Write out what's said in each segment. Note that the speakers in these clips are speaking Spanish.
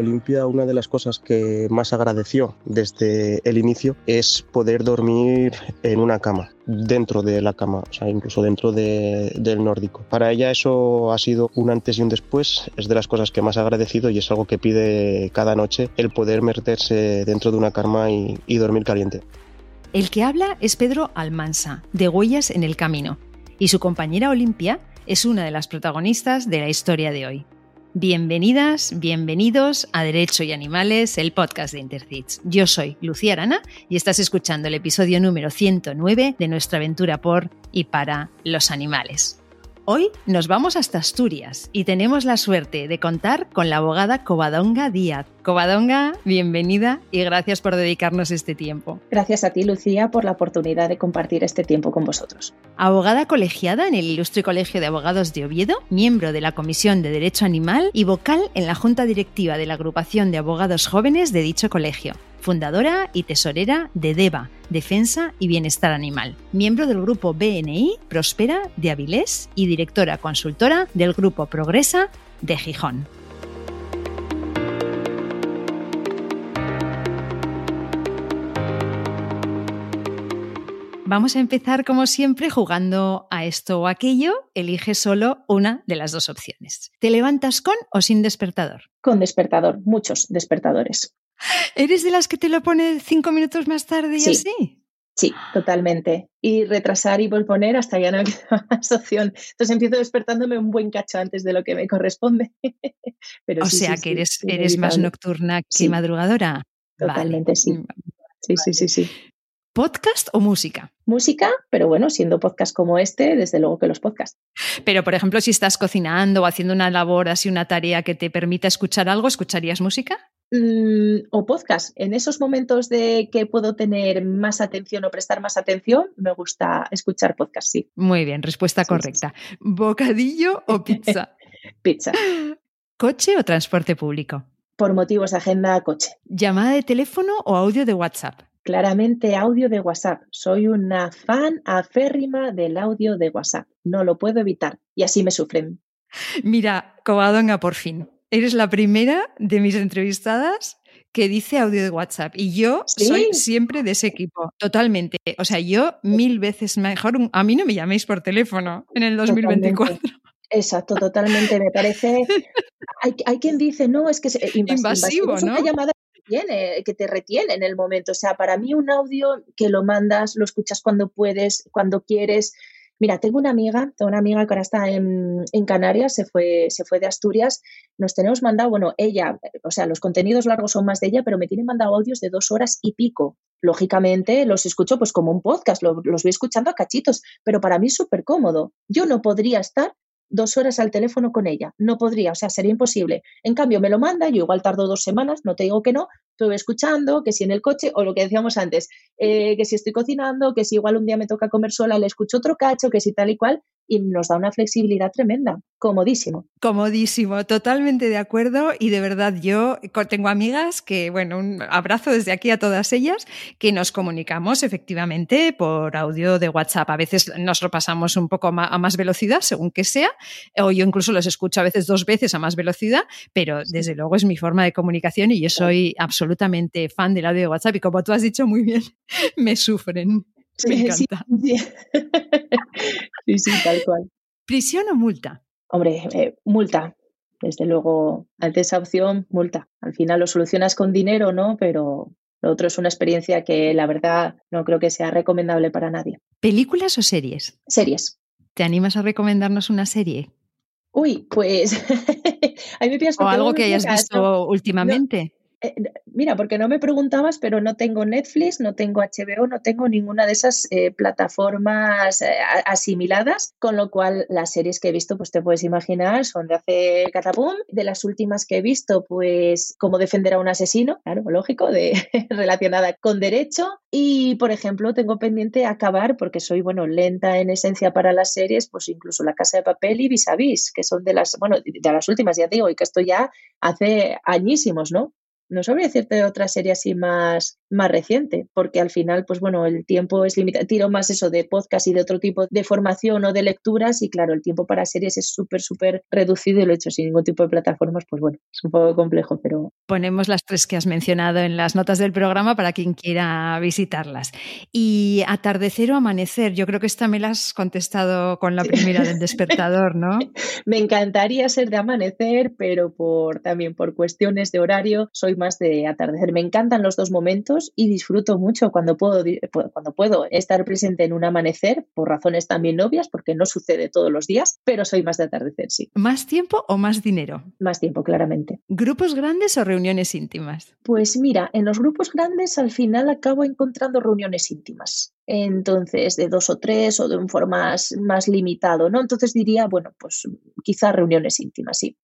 Olimpia, una de las cosas que más agradeció desde el inicio es poder dormir en una cama, dentro de la cama, o sea, incluso dentro del nórdico. Para ella eso ha sido un antes y un después, es de las cosas que más ha agradecido y es algo que pide cada noche, el poder meterse dentro de una cama y, y dormir caliente. El que habla es Pedro Almansa, de Huellas en el Camino, y su compañera Olimpia es una de las protagonistas de la historia de hoy. Bienvenidas, bienvenidos a Derecho y Animales, el podcast de Intercits. Yo soy Lucía Arana y estás escuchando el episodio número 109 de nuestra aventura por y para los animales. Hoy nos vamos hasta Asturias y tenemos la suerte de contar con la abogada Covadonga Díaz. Covadonga, bienvenida y gracias por dedicarnos este tiempo. Gracias a ti, Lucía, por la oportunidad de compartir este tiempo con vosotros. Abogada colegiada en el Ilustre Colegio de Abogados de Oviedo, miembro de la Comisión de Derecho Animal y vocal en la Junta Directiva de la Agrupación de Abogados Jóvenes de dicho colegio fundadora y tesorera de DEVA, Defensa y Bienestar Animal, miembro del grupo BNI Prospera de Avilés y directora consultora del grupo Progresa de Gijón. Vamos a empezar como siempre jugando a esto o aquello. Elige solo una de las dos opciones. ¿Te levantas con o sin despertador? Con despertador, muchos despertadores. ¿Eres de las que te lo pone cinco minutos más tarde y así? Sí, totalmente. Y retrasar y volponer hasta ya no queda más opción. Entonces empiezo despertándome un buen cacho antes de lo que me corresponde. Pero o sea que eres, eres más nocturna que madrugadora. Totalmente, sí. Mm, sí, sí, sí, sí. ¿Podcast o música? Música, pero bueno, siendo podcast como este, desde luego que los podcasts. Pero, por ejemplo, si estás cocinando o haciendo una labor así, una tarea que te permita escuchar algo, ¿escucharías música? Mm, o podcast. En esos momentos de que puedo tener más atención o prestar más atención, me gusta escuchar podcast, sí. Muy bien, respuesta correcta. ¿Bocadillo o pizza? pizza. ¿Coche o transporte público? Por motivos de agenda, coche. ¿Llamada de teléfono o audio de WhatsApp? Claramente audio de WhatsApp. Soy una fan aférrima del audio de WhatsApp. No lo puedo evitar y así me sufren. Mira, Covadonga, por fin eres la primera de mis entrevistadas que dice audio de WhatsApp y yo soy siempre de ese equipo, totalmente. O sea, yo mil veces mejor, a mí no me llaméis por teléfono en el 2024. Exacto, totalmente. Me parece. Hay, hay, quien dice, no, es que es invasivo, ¿no? una llamada que, tiene, que te retiene en el momento. O sea, para mí un audio que lo mandas, lo escuchas cuando puedes, cuando quieres, Mira, tengo una amiga, tengo una amiga que ahora está en, Canarias, se fue, se fue de Asturias, nos tenemos mandado, bueno, ella, o sea, los contenidos largos son más de ella, pero me tiene mandado audios de dos horas y pico. Lógicamente los escucho pues como un podcast, los voy escuchando a cachitos, pero para mí es súper cómodo. Yo no podría estar dos horas al teléfono con ella. No podría, o sea, sería imposible. En cambio, me lo manda, yo igual tardo dos semanas, no te digo que no, estoy escuchando, que si en el coche, o lo que decíamos antes, eh, que si estoy cocinando, que si igual un día me toca comer sola, le escucho otro cacho, que si tal y cual, y nos da una flexibilidad tremenda. Comodísimo. Comodísimo, totalmente de acuerdo. Y de verdad, yo tengo amigas que, bueno, un abrazo desde aquí a todas ellas, que nos comunicamos efectivamente por audio de WhatsApp. A veces nos lo pasamos un poco a más velocidad, según que sea, o yo incluso los escucho a veces dos veces a más velocidad, pero desde luego es mi forma de comunicación y yo soy absolutamente fan del audio de WhatsApp. Y como tú has dicho muy bien, me sufren. Me encanta. Sí, sí, tal cual. ¿Prisión o multa? Hombre, eh, multa. Desde luego, ante esa opción, multa. Al final lo solucionas con dinero, ¿no? Pero lo otro es una experiencia que la verdad no creo que sea recomendable para nadie. ¿Películas o series? Series. ¿Te animas a recomendarnos una serie? Uy, pues. o algo que hayas visto últimamente. Eh, mira, porque no me preguntabas, pero no tengo Netflix, no tengo HBO, no tengo ninguna de esas eh, plataformas eh, asimiladas, con lo cual las series que he visto, pues te puedes imaginar, son de hace catapum. De las últimas que he visto, pues cómo defender a un asesino, claro, lógico, de, relacionada con derecho. Y, por ejemplo, tengo pendiente acabar, porque soy, bueno, lenta en esencia para las series, pues incluso La Casa de Papel y Vis a Vis, que son de las, bueno, de las últimas, ya digo, y que esto ya hace añísimos, ¿no? No sabría decirte otra serie así más, más reciente, porque al final, pues bueno, el tiempo es limitado. Tiro más eso de podcast y de otro tipo de formación o de lecturas y claro, el tiempo para series es súper, súper reducido y lo he hecho sin ningún tipo de plataformas, pues bueno, es un poco complejo, pero... Ponemos las tres que has mencionado en las notas del programa para quien quiera visitarlas. Y atardecer o amanecer, yo creo que esta me la has contestado con la primera del despertador, ¿no? me encantaría ser de amanecer, pero por también por cuestiones de horario soy más de atardecer. Me encantan los dos momentos y disfruto mucho cuando puedo, cuando puedo estar presente en un amanecer, por razones también obvias, porque no sucede todos los días, pero soy más de atardecer, sí. ¿Más tiempo o más dinero? Más tiempo, claramente. ¿Grupos grandes o reuniones íntimas? Pues mira, en los grupos grandes al final acabo encontrando reuniones íntimas entonces de dos o tres o de un foro más, más limitado, ¿no? Entonces diría, bueno, pues quizás reuniones íntimas, sí.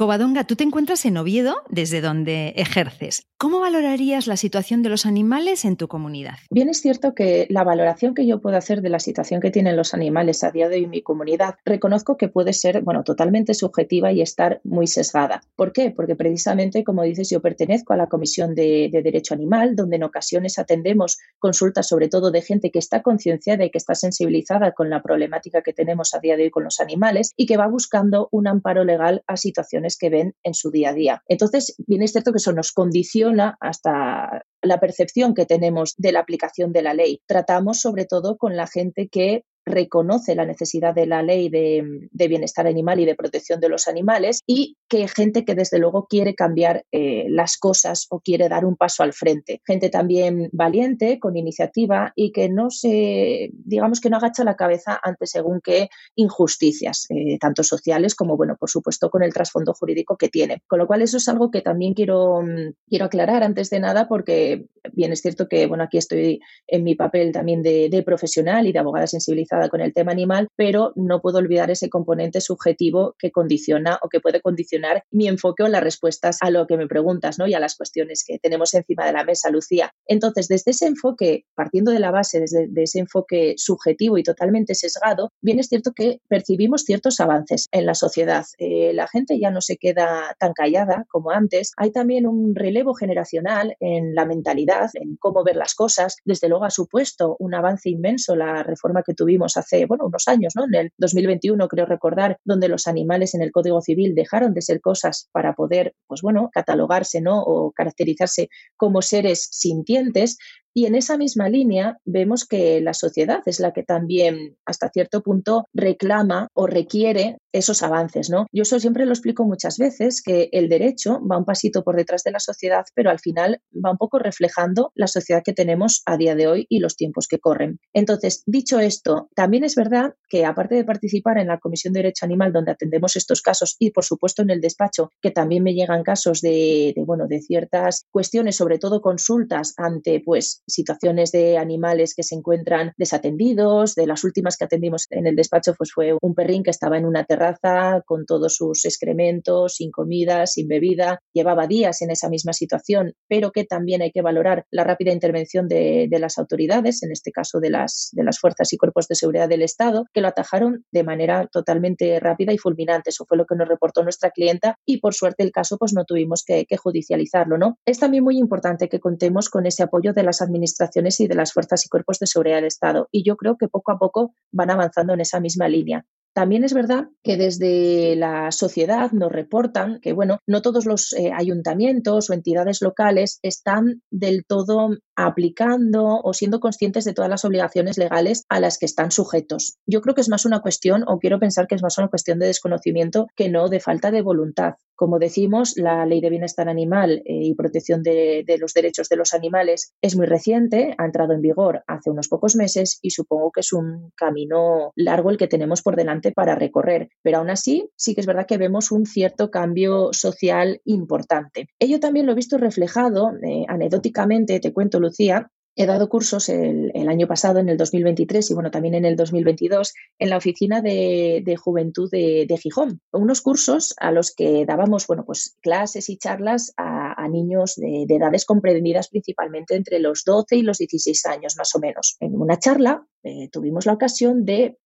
Covadonga, tú te encuentras en Oviedo, desde donde ejerces. ¿Cómo valorarías la situación de los animales en tu comunidad? Bien, es cierto que la valoración que yo puedo hacer de la situación que tienen los animales a día de hoy en mi comunidad, reconozco que puede ser, bueno, totalmente subjetiva y estar muy sesgada. ¿Por qué? Porque precisamente, como dices, yo pertenezco a la Comisión de, de Derecho Animal, donde en ocasiones atendemos consultas sobre todo de gente que está concienciada y que está sensibilizada con la problemática que tenemos a día de hoy con los animales y que va buscando un amparo legal a situaciones que ven en su día a día. Entonces, bien es cierto que eso nos condiciona hasta la percepción que tenemos de la aplicación de la ley. Tratamos sobre todo con la gente que reconoce la necesidad de la ley de, bienestar animal y de protección de los animales y que gente que desde luego quiere cambiar eh, las cosas o quiere dar un paso al frente. Gente también valiente, con iniciativa y que no se, digamos que no agacha la cabeza ante según qué injusticias, eh, tanto sociales como, bueno, por supuesto, con el trasfondo jurídico que tiene. Con lo cual, eso es algo que también quiero, quiero aclarar antes de nada porque bien es cierto que, bueno, aquí estoy en mi papel también de, de profesional y de abogada sensibilizada con el tema animal, pero no puedo olvidar ese componente subjetivo que condiciona o que puede condicionar mi enfoque o las respuestas a lo que me preguntas ¿no? y a las cuestiones que tenemos encima de la mesa, Lucía. Entonces, desde ese enfoque, partiendo de la base, desde de ese enfoque subjetivo y totalmente sesgado, bien es cierto que percibimos ciertos avances en la sociedad. Eh, la gente ya no se queda tan callada como antes. Hay también un relevo generacional en la mentalidad, en cómo ver las cosas. Desde luego ha supuesto un avance inmenso la reforma que tuvimos hace, bueno, unos años, ¿no? En el 2021, creo recordar, donde los animales en el Código Civil dejaron de ser cosas para poder, pues bueno, catalogarse, ¿no? O caracterizarse como seres sintientes, y en esa misma línea vemos que la sociedad es la que también hasta cierto punto reclama o requiere esos avances, ¿no? Yo eso siempre lo explico muchas veces, que el derecho va un pasito por detrás de la sociedad, pero al final va un poco reflejando la sociedad que tenemos a día de hoy y los tiempos que corren. Entonces, dicho esto, también es verdad que aparte de participar en la Comisión de Derecho Animal, donde atendemos estos casos, y por supuesto en el despacho, que también me llegan casos de, de bueno, de ciertas cuestiones, sobre todo consultas ante, pues, situaciones de animales que se encuentran desatendidos. De las últimas que atendimos en el despacho, pues fue un perrín que estaba en una terraza con todos sus excrementos, sin comida, sin bebida. Llevaba días en esa misma situación, pero que también hay que valorar la rápida intervención de, de las autoridades, en este caso de las, de las fuerzas y cuerpos de seguridad del Estado, que lo atajaron de manera totalmente rápida y fulminante. Eso fue lo que nos reportó nuestra clienta y por suerte el caso pues no tuvimos que, que judicializarlo. ¿no? Es también muy importante que contemos con ese apoyo de las administraciones y de las fuerzas y cuerpos de seguridad del Estado. Y yo creo que poco a poco van avanzando en esa misma línea. También es verdad que desde la sociedad nos reportan que, bueno, no todos los eh, ayuntamientos o entidades locales están del todo aplicando o siendo conscientes de todas las obligaciones legales a las que están sujetos. Yo creo que es más una cuestión, o quiero pensar que es más una cuestión de desconocimiento que no de falta de voluntad. Como decimos, la Ley de Bienestar Animal eh, y Protección de, los Derechos de los Animales es muy reciente, ha entrado en vigor hace unos pocos meses y supongo que es un camino largo el que tenemos por delante para recorrer. Pero aún así, sí que es verdad que vemos un cierto cambio social importante. Ello también lo he visto reflejado eh, anecdóticamente, te cuento, Lucía, He dado cursos el, el, año pasado, en el 2023 y bueno, también en el 2022, en la oficina de, juventud de, Gijón. Unos cursos a los que dábamos, bueno, pues clases y charlas a, niños de, de, edades comprendidas principalmente entre los 12 y los 16 años, más o menos. En una charla eh, tuvimos la ocasión de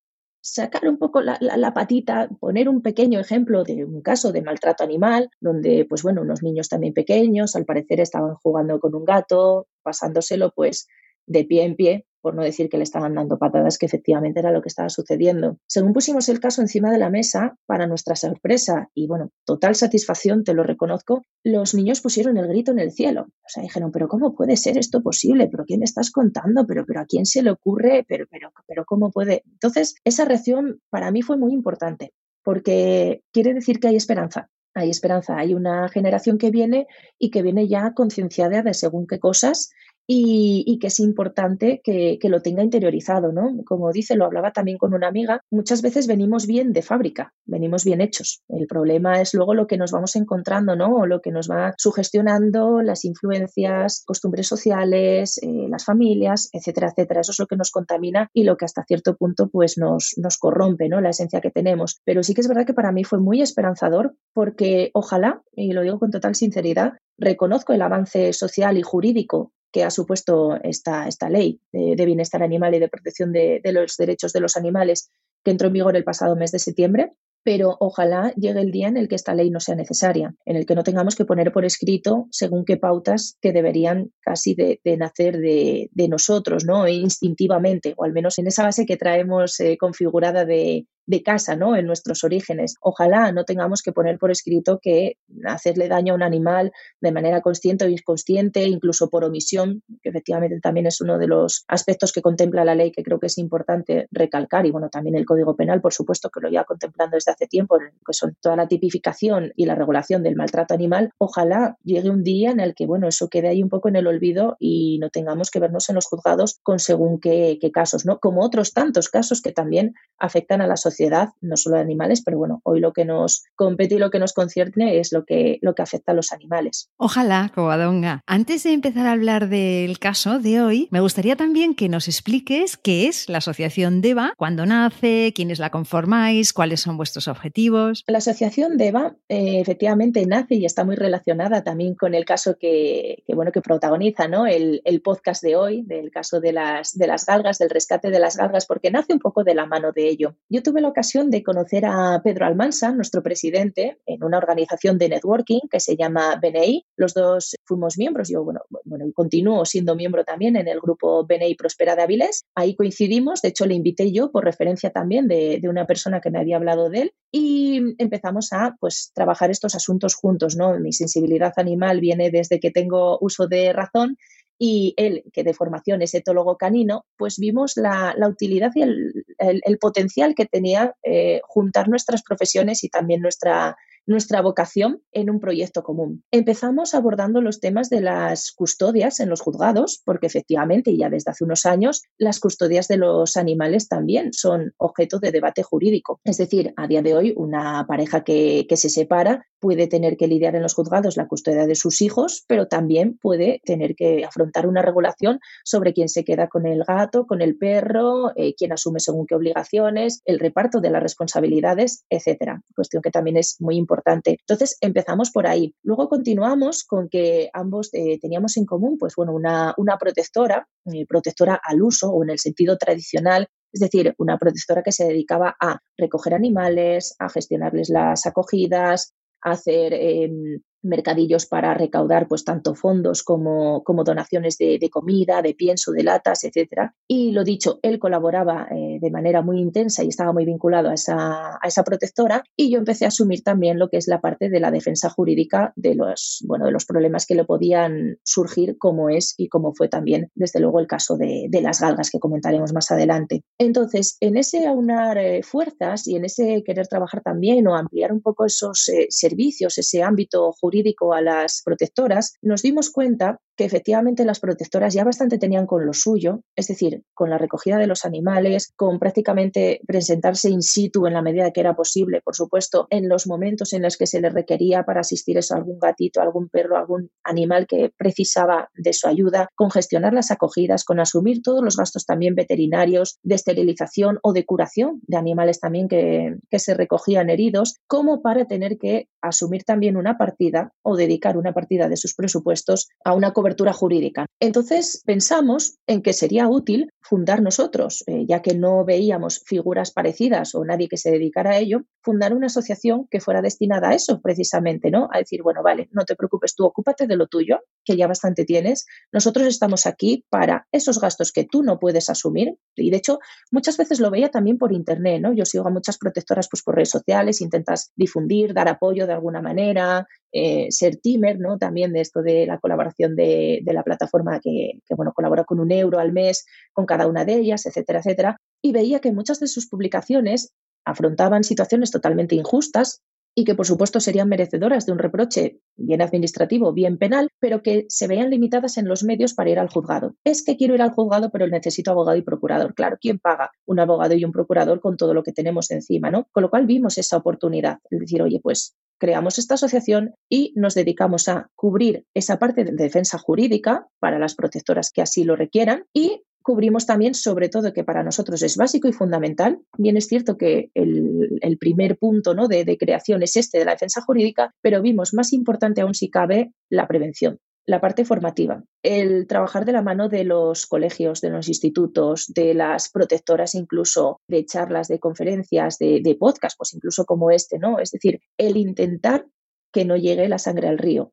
sacar un poco la, patita, poner un pequeño ejemplo de un caso de maltrato animal, donde, pues bueno, unos niños también pequeños, al parecer estaban jugando con un gato, pasándoselo pues de pie en pie por no decir que le estaban dando patadas, que efectivamente era lo que estaba sucediendo. Según pusimos el caso encima de la mesa, para nuestra sorpresa y bueno, total satisfacción, te lo reconozco, los niños pusieron el grito en el cielo. O sea, dijeron, pero ¿cómo puede ser esto posible? ¿Pero qué me estás contando? ¿Pero, pero a quién se le ocurre? ¿Pero, pero, pero cómo puede? Entonces, esa reacción para mí fue muy importante porque quiere decir que hay esperanza hay esperanza, hay una generación que viene y que viene ya concienciada de según qué cosas y, que es importante que, lo tenga interiorizado, ¿no? Como dice, lo hablaba también con una amiga, muchas veces venimos bien de fábrica, venimos bien hechos. El problema es luego lo que nos vamos encontrando, ¿no? O lo que nos va sugestionando las influencias, costumbres sociales, eh, las familias, etcétera, etcétera. Eso es lo que nos contamina y lo que hasta cierto punto pues nos, nos corrompe, ¿no? La esencia que tenemos. Pero sí que es verdad que para mí fue muy esperanzador porque ojalá, y lo digo con total sinceridad, reconozco el avance social y jurídico que ha supuesto esta, esta ley de, bienestar animal y de protección de, de los derechos de los animales que entró en vigor el pasado mes de septiembre pero ojalá llegue el día en el que esta ley no sea necesaria, en el que no tengamos que poner por escrito según qué pautas que deberían casi de, nacer de, nosotros, ¿no? instintivamente, o al menos en esa base que traemos eh, configurada de, de casa, ¿no? En nuestros orígenes. Ojalá no tengamos que poner por escrito que hacerle daño a un animal de manera consciente o inconsciente, incluso por omisión, que efectivamente también es uno de los aspectos que contempla la ley que creo que es importante recalcar, y bueno, también el Código Penal, por supuesto, que lo lleva contemplando desde hace tiempo, que son toda la tipificación y la regulación del maltrato animal. Ojalá llegue un día en el que, bueno, eso quede ahí un poco en el olvido y no tengamos que vernos en los juzgados con según qué, qué casos, ¿no? Como otros tantos casos que también afectan a la sociedad no solo de animales, pero bueno, hoy lo que nos compete y lo que nos concierne es lo que, lo que afecta a los animales. Ojalá, Covadonga. Antes de empezar a hablar del caso de hoy, me gustaría también que nos expliques qué es la Asociación DEVA, cuándo nace, quiénes la conformáis, cuáles son vuestros objetivos. La Asociación DEVA eh, efectivamente nace y está muy relacionada también con el caso que, bueno, que protagoniza ¿no? el, el, podcast de hoy, del caso de las, de las galgas, del rescate de las galgas, porque nace un poco de la mano de ello. Yo tuve la ocasión de conocer a Pedro Almansa, nuestro presidente, en una organización de networking que se llama BNI. Los dos fuimos miembros, yo, bueno, bueno continúo siendo miembro también en el grupo BNI Prospera de Avilés. Ahí coincidimos, de hecho le invité yo por referencia también de, de una persona que me había hablado de él y empezamos a pues trabajar estos asuntos juntos, ¿no? Mi sensibilidad animal viene desde que tengo uso de razón y él, que de formación es etólogo canino, pues vimos la, utilidad y el, potencial que tenía eh, juntar nuestras profesiones y también nuestra nuestra vocación en un proyecto común. Empezamos abordando los temas de las custodias en los juzgados, porque efectivamente ya desde hace unos años las custodias de los animales también son objeto de debate jurídico. Es decir, a día de hoy una pareja que, se separa puede tener que lidiar en los juzgados la custodia de sus hijos, pero también puede tener que afrontar una regulación sobre quién se queda con el gato, con el perro, eh, quién asume según qué obligaciones, el reparto de las responsabilidades, etcétera. Cuestión que también es muy importante entonces empezamos por ahí. Luego continuamos con que ambos eh, teníamos en común, pues bueno, una, una protectora, eh, protectora al uso o en el sentido tradicional es decir, una protectora que se dedicaba a recoger animales, a gestionarles las acogidas, a hacer em, mercadillos para recaudar pues tanto fondos como, como donaciones de, comida, de pienso, de latas, etcétera. Y lo dicho, él colaboraba eh, de manera muy intensa y estaba muy vinculado a esa, a esa protectora y yo empecé a asumir también lo que es la parte de la defensa jurídica de los, bueno, de los problemas que le podían surgir como es y como fue también desde luego el caso de, las galgas que comentaremos más adelante. Entonces, en ese aunar eh, fuerzas y en ese querer trabajar también o ampliar un poco esos eh, servicios, ese ámbito jurídico, a las protectoras, nos dimos cuenta que efectivamente las protectoras ya bastante tenían con lo suyo, es decir, con la recogida de los animales, con prácticamente presentarse in situ en la medida que era posible, por supuesto, en los momentos en los que se les requería para asistir a algún gatito, algún perro, algún animal que precisaba de su ayuda, con gestionar las acogidas, con asumir todos los gastos también veterinarios, de esterilización o de curación de animales también que, que se recogían heridos, como para tener que asumir también una partida o dedicar una partida de sus presupuestos a una cobertura jurídica. Entonces pensamos en que sería útil fundar nosotros, eh, ya que no veíamos figuras parecidas o nadie que se dedicara a ello, fundar una asociación que fuera destinada a eso precisamente, ¿no? A decir, bueno, vale, no te preocupes tú, ocúpate de lo tuyo, que ya bastante tienes. Nosotros estamos aquí para esos gastos que tú no puedes asumir. Y de hecho, muchas veces lo veía también por internet, ¿no? Yo sigo a muchas protectoras pues, por redes sociales, intentas difundir, dar apoyo de alguna manera, eh, ser teamer, ¿no? También de esto de la colaboración de, la plataforma que, que, bueno, colabora con un euro al mes con cada una de ellas, etcétera, etcétera. Y veía que muchas de sus publicaciones afrontaban situaciones totalmente injustas y que por supuesto serían merecedoras de un reproche bien administrativo, bien penal, pero que se veían limitadas en los medios para ir al juzgado. Es que quiero ir al juzgado, pero necesito abogado y procurador. Claro, ¿quién paga un abogado y un procurador con todo lo que tenemos encima, no? Con lo cual vimos esa oportunidad, es decir, oye, pues creamos esta asociación y nos dedicamos a cubrir esa parte de defensa jurídica para las protectoras que así lo requieran y cubrimos también, sobre todo, que para nosotros es básico y fundamental. Bien es cierto que el, primer punto ¿no? de, de creación es este de la defensa jurídica, pero vimos más importante aún si cabe la prevención la parte formativa, el trabajar de la mano de los colegios, de los institutos, de las protectoras incluso, de charlas, de conferencias, de, de podcast, pues incluso como este, ¿no? Es decir, el intentar que no llegue la sangre al río.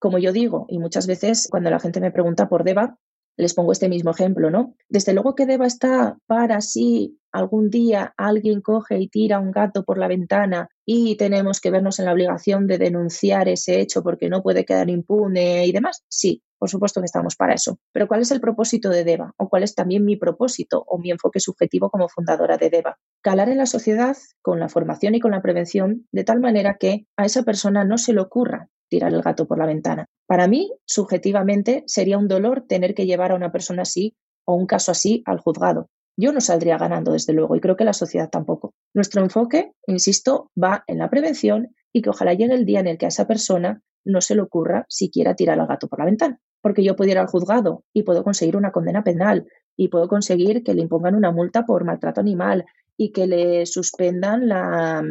Como yo digo, y muchas veces cuando la gente me pregunta por DEVA, les pongo este mismo ejemplo, ¿no? Desde luego que deba estar para si algún día alguien coge y tira un gato por la ventana y tenemos que vernos en la obligación de denunciar ese hecho porque no puede quedar impune y demás. Sí, por supuesto que estamos para eso. Pero ¿cuál es el propósito de DEVA? ¿O cuál es también mi propósito o mi enfoque subjetivo como fundadora de DEVA? Calar en la sociedad con la formación y con la prevención de tal manera que a esa persona no se le ocurra tirar el gato por la ventana. Para mí, subjetivamente, sería un dolor tener que llevar a una persona así o un caso así al juzgado. Yo no saldría ganando, desde luego, y creo que la sociedad tampoco. Nuestro enfoque, insisto, va en la prevención y que ojalá llegue el día en el que a esa persona no se le ocurra siquiera tirar al gato por la ventana. Porque yo puedo ir al juzgado y puedo conseguir una condena penal y puedo conseguir que le impongan una multa por maltrato animal y que le suspendan la,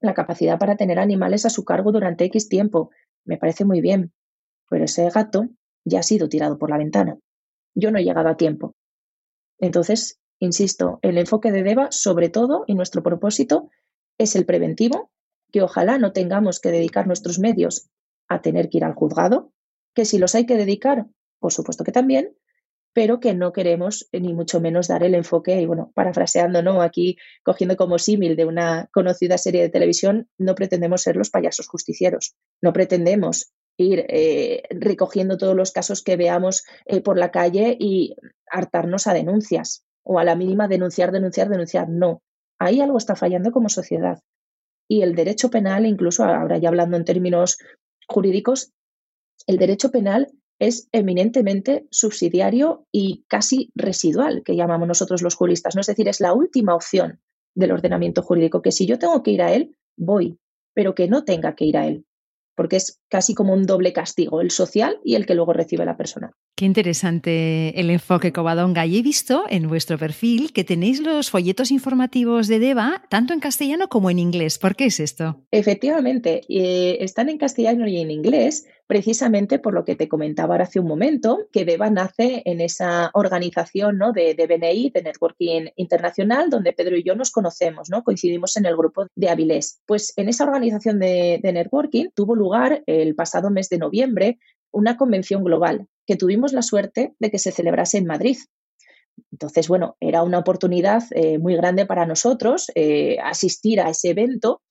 la capacidad para tener animales a su cargo durante X tiempo. Me parece muy bien, pero ese gato ya ha sido tirado por la ventana. Yo no he llegado a tiempo. Entonces, insisto, el enfoque de DEVA, sobre todo, y nuestro propósito, es el preventivo, que ojalá no tengamos que dedicar nuestros medios a tener que ir al juzgado, que si los hay que dedicar, por supuesto que también, pero que no queremos eh, ni mucho menos dar el enfoque, y bueno, parafraseando, ¿no? Aquí cogiendo como símil de una conocida serie de televisión, no pretendemos ser los payasos justicieros, no pretendemos ir eh, recogiendo todos los casos que veamos eh, por la calle y hartarnos a denuncias o a la mínima denunciar, denunciar, denunciar. No, ahí algo está fallando como sociedad. Y el derecho penal, incluso ahora ya hablando en términos jurídicos, el derecho penal es eminentemente subsidiario y casi residual, que llamamos nosotros los juristas. ¿no? Es decir, es la última opción del ordenamiento jurídico, que si yo tengo que ir a él, voy, pero que no tenga que ir a él porque es casi como un doble castigo, el social y el que luego recibe la persona. Qué interesante el enfoque Covadonga. Y he visto en vuestro perfil que tenéis los folletos informativos de DEVA tanto en castellano como en inglés. ¿Por qué es esto? Efectivamente, eh, están en castellano y en inglés precisamente por lo que te comentaba ahora hace un momento, que DEVA nace en esa organización ¿no? de, de BNI, de Networking Internacional, donde Pedro y yo nos conocemos, ¿no? coincidimos en el grupo de Avilés. Pues en esa organización de, de networking tuvo lugar el pasado mes de noviembre una convención global que tuvimos la suerte de que se celebrase en Madrid. Entonces, bueno, era una oportunidad eh, muy grande para nosotros eh, asistir a ese evento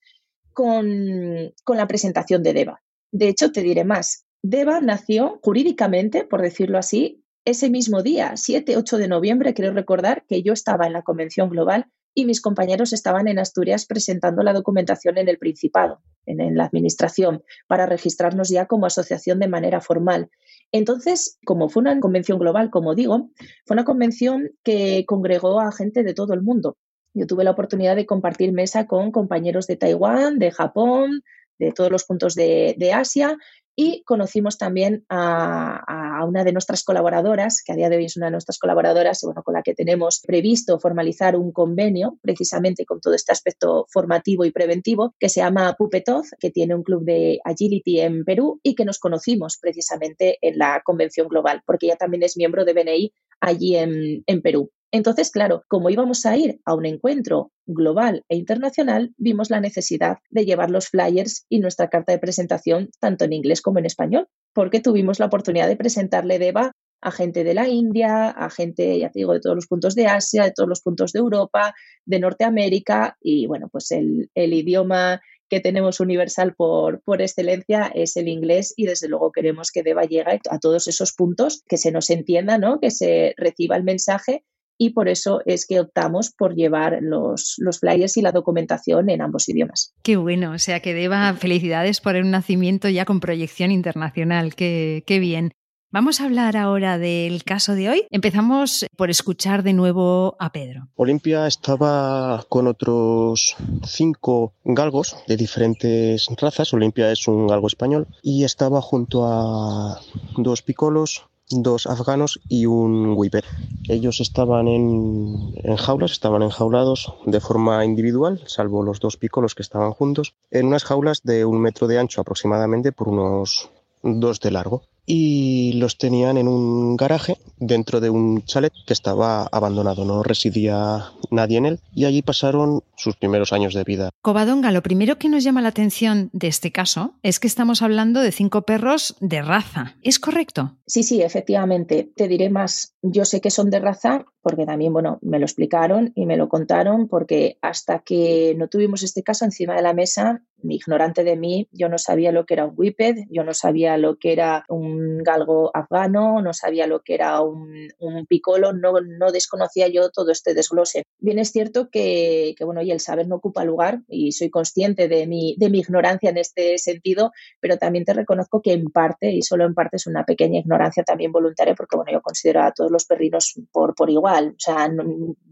con, con la presentación de DEVA. De hecho, te diré más. DEVA nació jurídicamente, por decirlo así, ese mismo día, 7-8 de noviembre, creo recordar que yo estaba en la Convención Global y mis compañeros estaban en Asturias presentando la documentación en el Principado, en, la Administración, para registrarnos ya como asociación de manera formal. Entonces, como fue una convención global, como digo, fue una convención que congregó a gente de todo el mundo. Yo tuve la oportunidad de compartir mesa con compañeros de Taiwán, de Japón, de todos los puntos de, Asia y conocimos también a, una de nuestras colaboradoras, que a día de hoy es una de nuestras colaboradoras y bueno, con la que tenemos previsto formalizar un convenio precisamente con todo este aspecto formativo y preventivo, que se llama Pupetov, que tiene un club de agility en Perú y que nos conocimos precisamente en la convención global, porque ella también es miembro de BNI allí en, en Perú. Entonces, claro, como íbamos a ir a un encuentro global e internacional, vimos la necesidad de llevar los flyers y nuestra carta de presentación tanto en inglés como en español, porque tuvimos la oportunidad de presentarle DEVA a gente de la India, a gente, ya te digo, de todos los puntos de Asia, de todos los puntos de Europa, de Norteamérica y bueno, pues el, idioma que tenemos universal por, por, excelencia es el inglés y desde luego queremos que DEVA llegue a todos esos puntos, que se nos entienda, ¿no? que se reciba el mensaje y por eso es que optamos por llevar los, los flyers y la documentación en ambos idiomas. Qué bueno, o sea que deba felicidades por el nacimiento ya con proyección internacional, qué, qué bien. Vamos a hablar ahora del caso de hoy. Empezamos por escuchar de nuevo a Pedro. Olimpia estaba con otros cinco galgos de diferentes razas. Olimpia es un galgo español y estaba junto a dos picolos, dos afganos y un whipper. Ellos estaban en, jaulas, estaban enjaulados de forma individual, salvo los dos picolos que estaban juntos, en unas jaulas de un metro de ancho aproximadamente por unos dos de largo y los tenían en un garaje dentro de un chalet que estaba abandonado, no residía nadie en él y allí pasaron sus primeros años de vida. Covadonga, lo primero que nos llama la atención de este caso es que estamos hablando de cinco perros de raza. ¿Es correcto? Sí, sí, efectivamente. Te diré más. Yo sé que son de raza porque también, bueno, me lo explicaron y me lo contaron porque hasta que no tuvimos este caso encima de la mesa, ignorante de mí, yo no sabía lo que era un whipped, yo no sabía lo que era un galgo afgano, no sabía lo que era un, un picolo, no, no, desconocía yo todo este desglose. Bien es cierto que, que, bueno, y el saber no ocupa lugar y soy consciente de mi, de mi ignorancia en este sentido, pero también te reconozco que en parte, y solo en parte, es una pequeña ignorancia también voluntaria, porque bueno, yo considero a todos los perrinos por, por igual. O sea,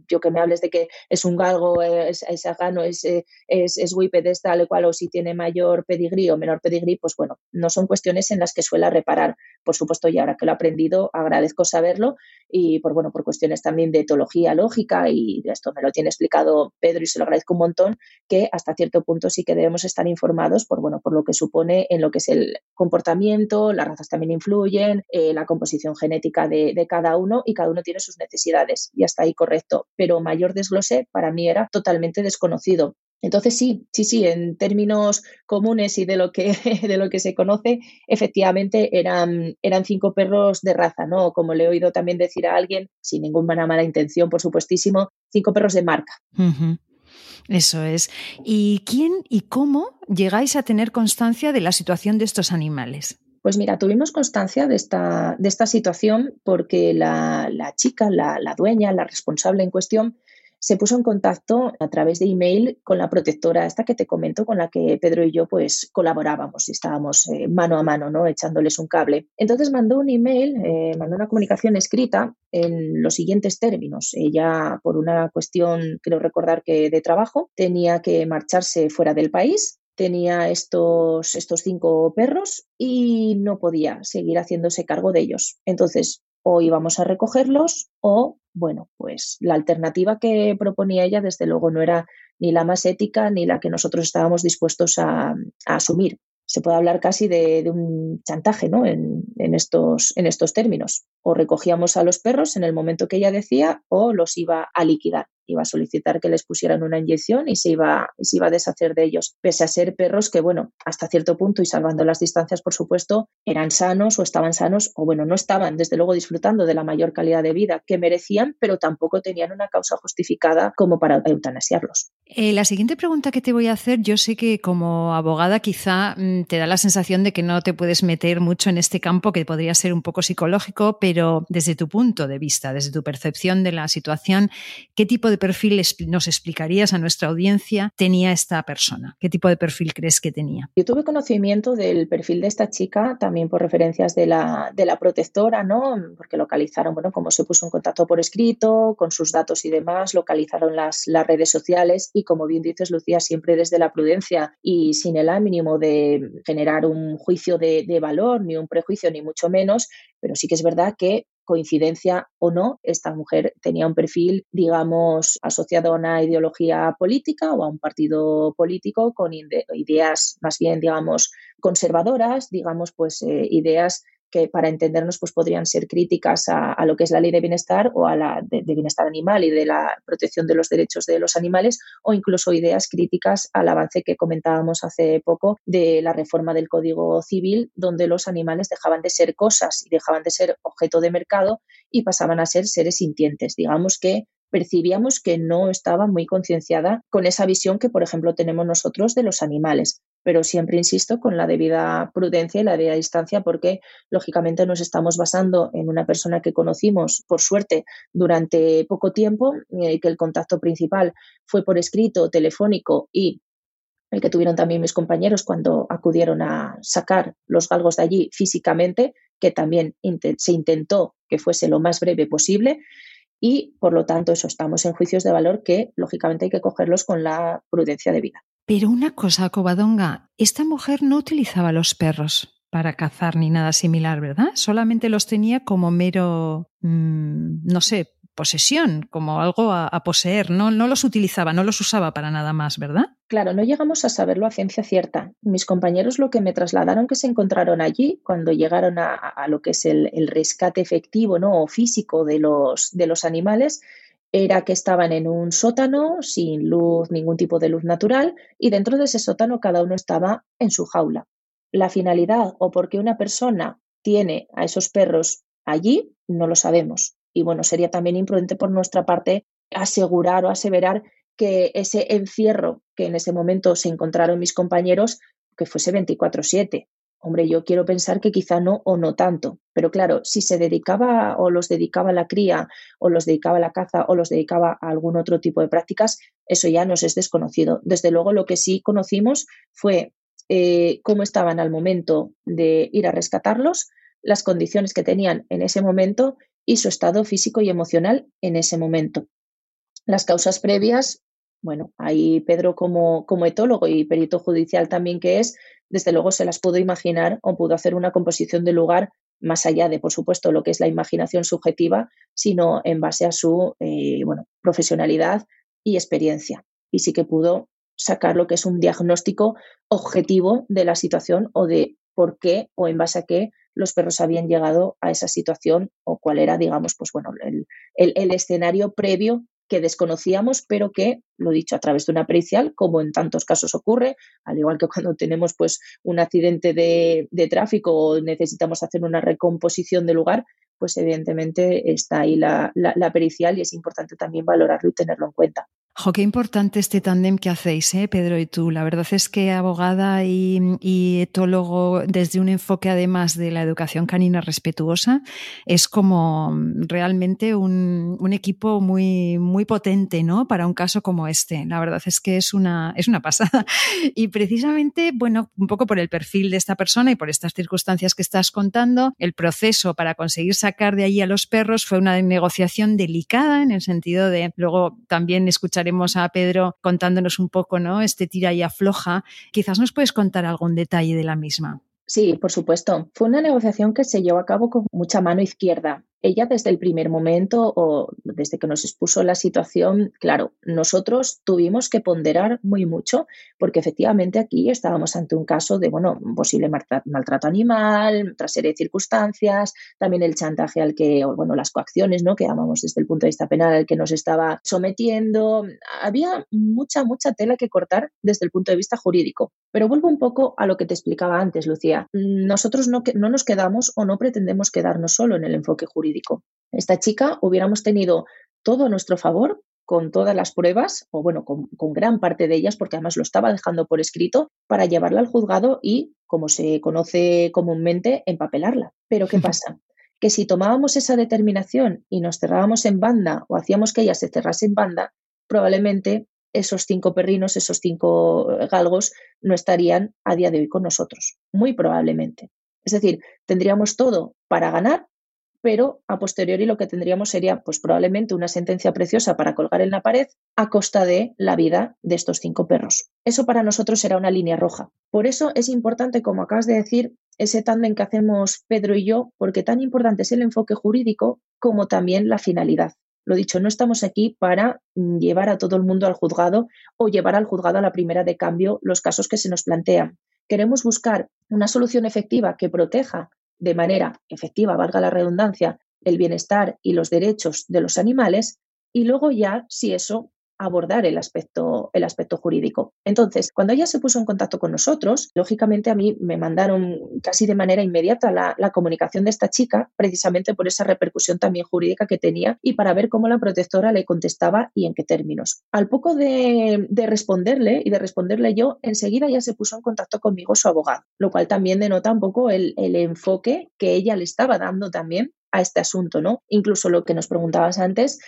que me hables de que es un galgo, es, es afgano, es, es, es whipped, es tal cual, o si tiene mayor pedigrí o menor pedigrí, pues bueno, no son cuestiones en las que suela reparar. Por supuesto, y ahora que lo he aprendido, agradezco saberlo y por, bueno, por cuestiones también de etología lógica y esto me lo tiene explicado Pedro y se lo agradezco un montón, que hasta cierto punto sí que debemos estar informados por, bueno, por lo que supone en lo que es el comportamiento, las razas también influyen, eh, la composición genética de, de cada uno y cada uno tiene sus necesidades y hasta ahí correcto. Pero mayor desglose para mí era totalmente desconocido. Entonces sí, sí, sí, en términos comunes y de lo que, de lo que se conoce, efectivamente eran, eran cinco perros de raza, ¿no? Como le he oído también decir a alguien, sin ninguna mala intención, por supuestísimo, cinco perros de marca. Eso es. ¿Y quién y cómo llegáis a tener constancia de la situación de estos animales? Pues mira, tuvimos constancia de esta, de esta situación porque la, chica, la, la dueña, la responsable en cuestión, se puso en contacto a través de email con la protectora esta que te comento, con la que Pedro y yo pues colaborábamos y estábamos eh, mano a mano, ¿no? Echándoles un cable. Entonces mandó un email, eh, mandó una comunicación escrita en los siguientes términos. Ella, por una cuestión, creo recordar que de trabajo, tenía que marcharse fuera del país tenía estos, estos cinco perros y no podía seguir haciéndose cargo de ellos. Entonces, o íbamos a recogerlos o, bueno, pues la alternativa que proponía ella desde luego no era ni la más ética ni la que nosotros estábamos dispuestos a, asumir. Se puede hablar casi de, un chantaje ¿no? en, en, estos, en estos términos. O recogíamos a los perros en el momento que ella decía o los iba a liquidar iba a solicitar que les pusieran una inyección y se iba, se iba a deshacer de ellos, pese a ser perros que, bueno, hasta cierto punto y salvando las distancias, por supuesto, eran sanos o estaban sanos o, bueno, no estaban, desde luego, disfrutando de la mayor calidad de vida que merecían, pero tampoco tenían una causa justificada como para eutanasiarlos. Eh, la siguiente pregunta que te voy a hacer, yo sé que como abogada quizá mm, te da la sensación de que no te puedes meter mucho en este campo, que podría ser un poco psicológico, pero desde tu punto de vista, desde tu percepción de la situación, ¿qué tipo de perfil nos explicarías a nuestra audiencia tenía esta persona? ¿Qué tipo de perfil crees que tenía? Yo tuve conocimiento del perfil de esta chica también por referencias de la, de la protectora, ¿no? Porque localizaron, bueno, cómo se puso en contacto por escrito, con sus datos y demás, localizaron las, las redes sociales y como bien dices, Lucía, siempre desde la prudencia y sin el ánimo de generar un juicio de, valor, ni un prejuicio, ni mucho menos, pero sí que es verdad que coincidencia o no, esta mujer tenía un perfil, digamos, asociado a una ideología política o a un partido político con ideas más bien, digamos, conservadoras, digamos, pues eh, ideas que para entendernos pues podrían ser críticas a, lo que es la ley de bienestar o a la de, bienestar animal y de la protección de los derechos de los animales o incluso ideas críticas al avance que comentábamos hace poco de la reforma del Código Civil donde los animales dejaban de ser cosas y dejaban de ser objeto de mercado y pasaban a ser seres sintientes. Digamos que percibíamos que no estaba muy concienciada con esa visión que, por ejemplo, tenemos nosotros de los animales. Pero siempre insisto con la debida prudencia y la debida distancia porque lógicamente nos estamos basando en una persona que conocimos por suerte durante poco tiempo eh, que el contacto principal fue por escrito, telefónico y el que tuvieron también mis compañeros cuando acudieron a sacar los galgos de allí físicamente, que también se intentó que fuese lo más breve posible y por lo tanto eso estamos en juicios de valor que lógicamente hay que cogerlos con la prudencia debida. Pero una cosa, Covadonga, esta mujer no utilizaba los perros para cazar ni nada similar, ¿verdad? Solamente los tenía como mero, mm, no sé, posesión, como algo a, poseer. No, no los utilizaba, no los usaba para nada más, ¿verdad? Claro, no llegamos a saberlo a ciencia cierta. Mis compañeros lo que me trasladaron que se encontraron allí cuando llegaron a, lo que es el, el, rescate efectivo ¿no? o físico de los, de los animales era que estaban en un sótano sin luz, ningún tipo de luz natural, y dentro de ese sótano cada uno estaba en su jaula. La finalidad o por qué una persona tiene a esos perros allí, no lo sabemos. Y bueno, sería también imprudente por nuestra parte asegurar o aseverar que ese encierro que en ese momento se encontraron mis compañeros, que fuese 24/7. Hombre, yo quiero pensar que quizá no o no tanto, pero claro, si se dedicaba o los dedicaba a la cría o los dedicaba a la caza o los dedicaba a algún otro tipo de prácticas, eso ya nos es desconocido. Desde luego lo que sí conocimos fue eh, cómo estaban al momento de ir a rescatarlos, las condiciones que tenían en ese momento y su estado físico y emocional en ese momento. Las causas previas, bueno, ahí Pedro como, como etólogo y perito judicial también que es, desde luego se las pudo imaginar o pudo hacer una composición de lugar más allá de, por supuesto, lo que es la imaginación subjetiva, sino en base a su eh, bueno, profesionalidad y experiencia. Y sí que pudo sacar lo que es un diagnóstico objetivo de la situación o de por qué o en base a qué los perros habían llegado a esa situación o cuál era, digamos, pues bueno, el, el escenario previo que desconocíamos, pero que, lo dicho, a través de una pericial, como en tantos casos ocurre, al igual que cuando tenemos pues un accidente de, de tráfico o necesitamos hacer una recomposición de lugar, pues evidentemente está ahí la, la, pericial y es importante también valorarlo y tenerlo en cuenta. Jo, qué importante este tándem que hacéis, ¿eh, Pedro y tú. La verdad es que abogada y, etólogo desde un enfoque además de la educación canina respetuosa es como realmente un, un, equipo muy, muy potente ¿no? para un caso como este. La verdad es que es una, es una pasada. Y precisamente, bueno, un poco por el perfil de esta persona y por estas circunstancias que estás contando, el proceso para conseguir sacar de ahí a los perros fue una negociación delicada en el sentido de, luego también escuchar a Pedro contándonos un poco, ¿no? Este tira y afloja. Quizás nos puedes contar algún detalle de la misma. Sí, por supuesto. Fue una negociación que se llevó a cabo con mucha mano izquierda ella desde el primer momento o desde que nos expuso la situación, claro, nosotros tuvimos que ponderar muy mucho porque efectivamente aquí estábamos ante un caso de, bueno, posible maltrato animal, otra serie de circunstancias, también el chantaje al que, bueno, las coacciones, ¿no? Que llamamos desde el punto de vista penal al que nos estaba sometiendo. Había mucha, mucha tela que cortar desde el punto de vista jurídico. Pero vuelvo un poco a lo que te explicaba antes, Lucía. Nosotros no, no nos quedamos o no pretendemos quedarnos solo en el enfoque jurídico esta chica hubiéramos tenido todo a nuestro favor con todas las pruebas, o bueno, con, gran parte de ellas, porque además lo estaba dejando por escrito, para llevarla al juzgado y, como se conoce comúnmente, empapelarla. Pero ¿qué pasa? que si tomábamos esa determinación y nos cerrábamos en banda o hacíamos que ella se cerrase en banda, probablemente esos cinco perrinos, esos cinco galgos, no estarían a día de hoy con nosotros, muy probablemente. Es decir, tendríamos todo para ganar, pero a posteriori lo que tendríamos sería pues probablemente una sentencia preciosa para colgar en la pared a costa de la vida de estos cinco perros. Eso para nosotros será una línea roja. Por eso es importante, como acabas de decir, ese tándem que hacemos Pedro y yo, porque tan importante es el enfoque jurídico como también la finalidad. Lo dicho, no estamos aquí para llevar a todo el mundo al juzgado o llevar al juzgado a la primera de cambio los casos que se nos plantean. Queremos buscar una solución efectiva que proteja de manera efectiva, valga la redundancia, el bienestar y los derechos de los animales y luego ya, si eso abordar el aspecto, el aspecto jurídico. Entonces, cuando ella se puso en contacto con nosotros, lógicamente a mí me mandaron casi de manera inmediata la, comunicación de esta chica, precisamente por esa repercusión también jurídica que tenía y para ver cómo la protectora le contestaba y en qué términos. Al poco de, responderle y de responderle yo, enseguida ya se puso en contacto conmigo su abogado, lo cual también denota un poco el, el enfoque que ella le estaba dando también a este asunto, ¿no? Incluso lo que nos preguntabas antes,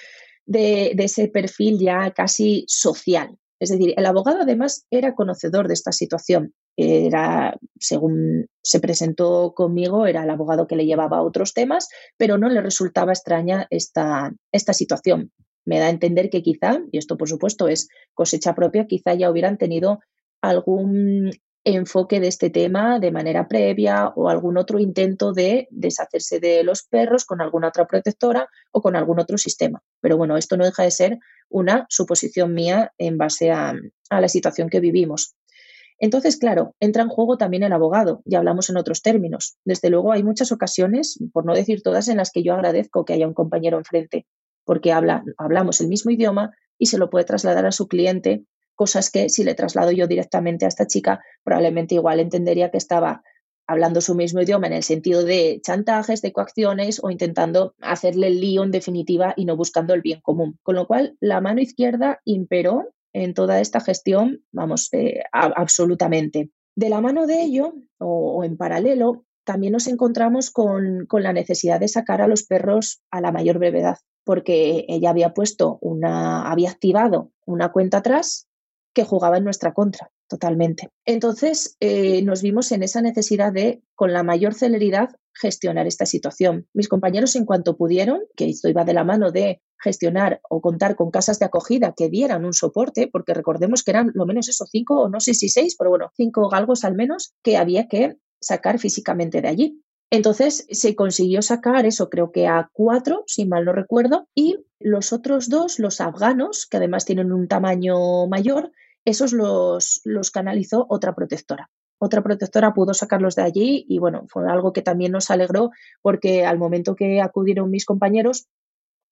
de, ese perfil ya casi social. Es decir, el abogado además era conocedor de esta situación. Era, según se presentó conmigo, era el abogado que le llevaba otros temas, pero no le resultaba extraña esta, esta situación. Me da a entender que quizá, y esto por supuesto es cosecha propia, quizá ya hubieran tenido algún enfoque de este tema de manera previa o algún otro intento de deshacerse de los perros con alguna otra protectora o con algún otro sistema. Pero bueno, esto no deja de ser una suposición mía en base a, la situación que vivimos. Entonces, claro, entra en juego también el abogado, ya hablamos en otros términos. Desde luego, hay muchas ocasiones, por no decir todas, en las que yo agradezco que haya un compañero enfrente, porque habla, hablamos el mismo idioma y se lo puede trasladar a su cliente cosas que si le traslado yo directamente a esta chica, probablemente igual entendería que estaba hablando su mismo idioma en el sentido de chantajes, de coacciones o intentando hacerle el lío en definitiva y no buscando el bien común. Con lo cual, la mano izquierda imperó en toda esta gestión, vamos, eh, absolutamente. De la mano de ello, o, en paralelo, también nos encontramos con, con, la necesidad de sacar a los perros a la mayor brevedad, porque ella había puesto una, había activado una cuenta atrás que jugaba en nuestra contra totalmente. Entonces eh, nos vimos en esa necesidad de, con la mayor celeridad, gestionar esta situación. Mis compañeros, en cuanto pudieron, que esto iba de la mano de gestionar o contar con casas de acogida que dieran un soporte, porque recordemos que eran lo menos eso, cinco o no sé si seis, pero bueno, cinco galgos al menos que había que sacar físicamente de allí. Entonces se consiguió sacar eso, creo que a cuatro, si mal no recuerdo, y los otros dos, los afganos, que además tienen un tamaño mayor, esos los, los canalizó otra protectora. Otra protectora pudo sacarlos de allí y bueno, fue algo que también nos alegró porque al momento que acudieron mis compañeros,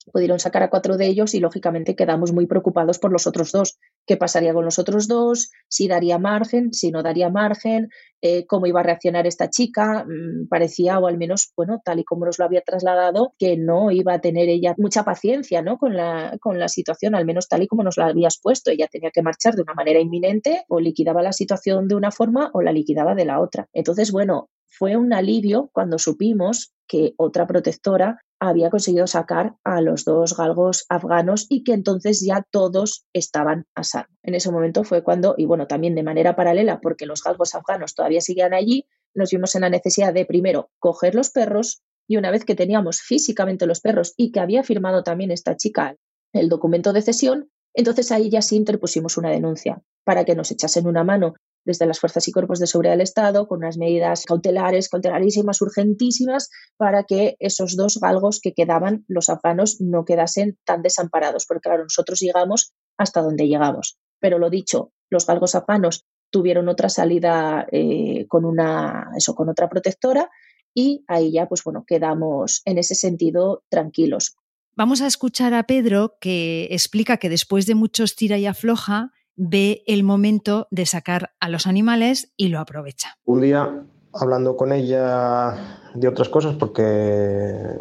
pudieron sacar a cuatro de ellos y lógicamente quedamos muy preocupados por los otros dos. ¿Qué pasaría con los otros dos? Si daría margen, si no daría margen, eh, cómo iba a reaccionar esta chica. Mm, parecía, o al menos, bueno, tal y como nos lo había trasladado, que no iba a tener ella mucha paciencia ¿no? con, la, con la situación, al menos tal y como nos la habías puesto. Ella tenía que marchar de una manera inminente, o liquidaba la situación de una forma o la liquidaba de la otra. Entonces, bueno, fue un alivio cuando supimos que otra protectora había conseguido sacar a los dos galgos afganos y que entonces ya todos estaban a salvo. En ese momento fue cuando, y bueno, también de manera paralela, porque los galgos afganos todavía seguían allí, nos vimos en la necesidad de primero coger los perros y una vez que teníamos físicamente los perros y que había firmado también esta chica el documento de cesión, entonces ahí ya sí interpusimos una denuncia para que nos echasen una mano desde las fuerzas y cuerpos de seguridad del Estado con unas medidas cautelares, cautelarísimas, urgentísimas, para que esos dos galgos que quedaban, los afganos, no quedasen tan desamparados, porque claro, nosotros llegamos hasta donde llegamos. Pero lo dicho, los galgos afganos tuvieron otra salida eh, con una, eso, con otra protectora y ahí ya, pues bueno, quedamos en ese sentido tranquilos. Vamos a escuchar a Pedro que explica que después de muchos tira y afloja, ve el momento de sacar a los animales y lo aprovecha. Un día, hablando con ella de otras cosas porque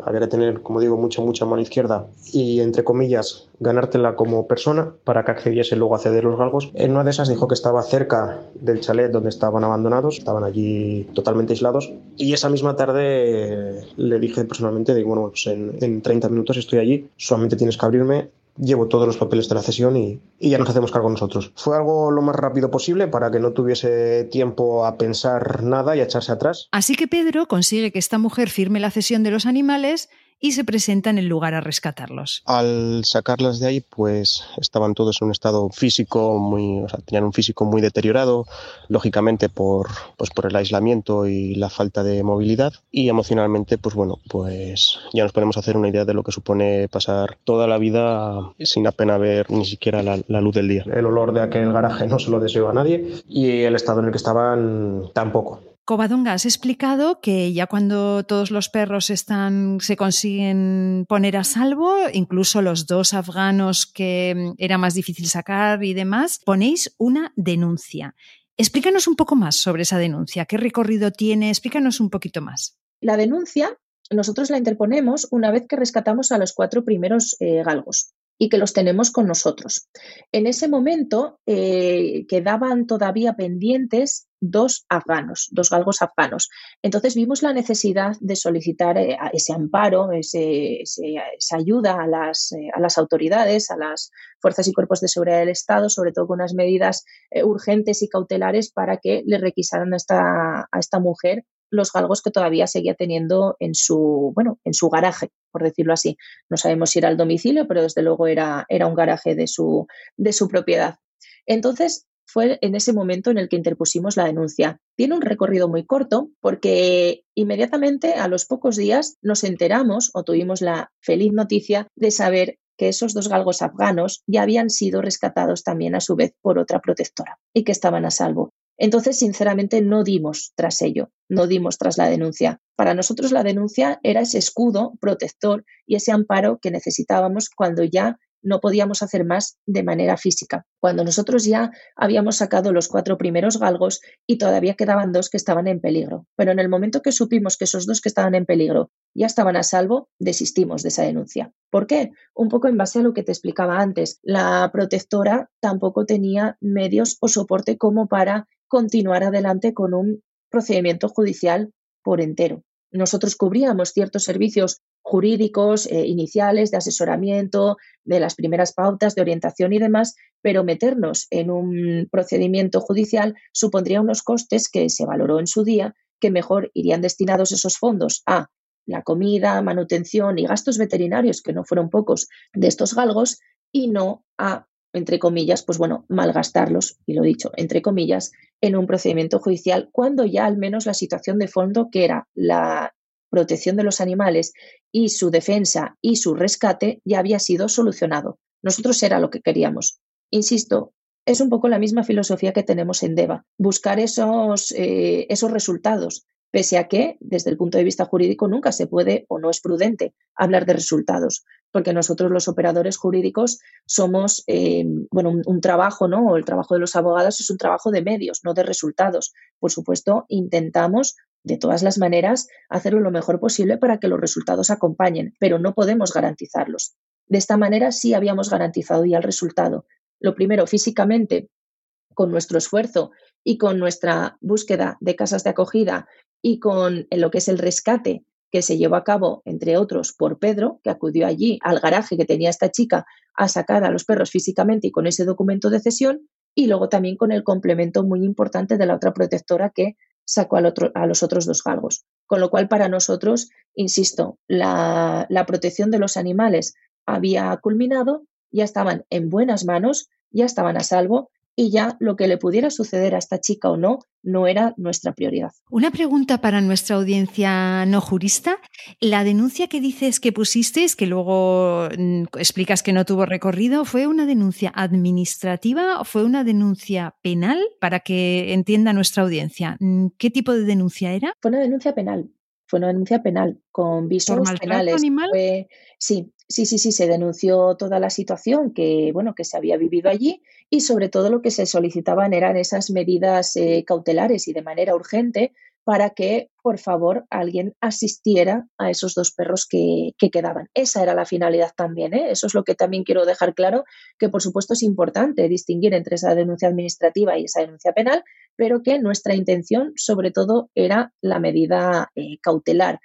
había que tener, como digo, mucha, mucha mano izquierda y, entre comillas, ganártela como persona para que accediese luego a ceder los galgos. En una de esas dijo que estaba cerca del chalet donde estaban abandonados, estaban allí totalmente aislados y esa misma tarde le dije personalmente, digo, bueno, pues en, en 30 minutos estoy allí, solamente tienes que abrirme llevo todos los papeles de la cesión y, ya nos hacemos cargo nosotros. Fue algo lo más rápido posible para que no tuviese tiempo a pensar nada y a echarse atrás. Así que Pedro consigue que esta mujer firme la cesión de los animales y se presenta en el lugar a rescatarlos. Al sacarlas de ahí, pues estaban todos en un estado físico muy, o sea, tenían un físico muy deteriorado, lógicamente por, pues por el aislamiento y la falta de movilidad y emocionalmente, pues bueno, pues ya nos podemos hacer una idea de lo que supone pasar toda la vida sin apenas ver ni siquiera la, la luz del día. El olor de aquel garaje no se lo deseo a nadie y el estado en el que estaban tampoco. Covadonga, has explicado que ya cuando todos los perros están, se consiguen poner a salvo, incluso los dos afganos que mm, era más difícil sacar y demás, ponéis una denuncia. Explícanos un poco más sobre esa denuncia. ¿Qué recorrido tiene? Explícanos un poquito más. La denuncia nosotros la interponemos una vez que rescatamos a los cuatro primeros eh, galgos y que los tenemos con nosotros. En ese momento eh, quedaban todavía pendientes dos afganos, dos galgos afganos. Entonces vimos la necesidad de solicitar eh, ese amparo, esa ayuda a las, eh, a las, autoridades, a las fuerzas y cuerpos de seguridad del Estado, sobre todo con unas medidas urgentes y cautelares para que le requisaran a esta, a esta mujer los galgos que todavía seguía teniendo en su, bueno, en su garaje, por decirlo así. No sabemos si era el domicilio, pero desde luego era, era un garaje de su, de su propiedad. Entonces, fue en ese momento en el que interpusimos la denuncia. Tiene un recorrido muy corto porque inmediatamente a los pocos días nos enteramos o tuvimos la feliz noticia de saber que esos dos galgos afganos ya habían sido rescatados también a su vez por otra protectora y que estaban a salvo. Entonces, sinceramente, no dimos tras ello, no dimos tras la denuncia. Para nosotros la denuncia era ese escudo protector y ese amparo que necesitábamos cuando ya no podíamos hacer más de manera física. Cuando nosotros ya habíamos sacado los cuatro primeros galgos y todavía quedaban dos que estaban en peligro. Pero en el momento que supimos que esos dos que estaban en peligro ya estaban a salvo, desistimos de esa denuncia. ¿Por qué? Un poco en base a lo que te explicaba antes. La protectora tampoco tenía medios o soporte como para continuar adelante con un procedimiento judicial por entero. Nosotros cubríamos ciertos servicios jurídicos eh, iniciales de asesoramiento, de las primeras pautas de orientación y demás, pero meternos en un procedimiento judicial supondría unos costes que se valoró en su día que mejor irían destinados esos fondos a la comida, manutención y gastos veterinarios, que no fueron pocos, de estos galgos, y no a entre comillas, pues bueno, malgastarlos, y lo dicho, entre comillas, en un procedimiento judicial, cuando ya al menos la situación de fondo, que era la protección de los animales y su defensa y su rescate, ya había sido solucionado. Nosotros era lo que queríamos. Insisto, es un poco la misma filosofía que tenemos en DEVA, buscar esos, eh, esos resultados, pese a que, desde el punto de vista jurídico, nunca se puede o no es prudente hablar de resultados, porque nosotros los operadores jurídicos somos, eh, bueno, un, trabajo, ¿no? O el trabajo de los abogados es un trabajo de medios, no de resultados. Por supuesto, intentamos de todas las maneras hacerlo lo mejor posible para que los resultados acompañen, pero no podemos garantizarlos. De esta manera sí habíamos garantizado ya el resultado. Lo primero, físicamente, con nuestro esfuerzo y con nuestra búsqueda de casas de acogida y con lo que es el rescate que se llevó a cabo, entre otros, por Pedro, que acudió allí al garaje que tenía esta chica a sacar a los perros físicamente y con ese documento de cesión, y luego también con el complemento muy importante de la otra protectora que sacó a los otros dos galgos. Con lo cual, para nosotros, insisto, la protección de los animales había culminado, ya estaban en buenas manos, ya estaban a salvo y ya lo que le pudiera suceder a esta chica o no no era nuestra prioridad. Una pregunta para nuestra audiencia no jurista. La denuncia que dices que pusisteis, que luego mm, explicas que no tuvo recorrido, ¿fue una denuncia administrativa o fue una denuncia penal? Para que entienda nuestra audiencia, mm, ¿qué tipo de denuncia era? Fue una denuncia penal. Fue una denuncia penal con visos penales. Animal? sí, sí, sí, sí, se denunció toda la situación que, bueno, que se había vivido allí y sobre todo lo que se solicitaban eran esas medidas eh, cautelares y de manera urgente para que, por favor, alguien asistiera a esos dos perros que, quedaban. Esa era la finalidad también. ¿eh? Eso es lo que también quiero dejar claro, que por supuesto es importante distinguir entre esa denuncia administrativa y esa denuncia penal, pero que nuestra intención, sobre todo, era la medida eh, cautelar.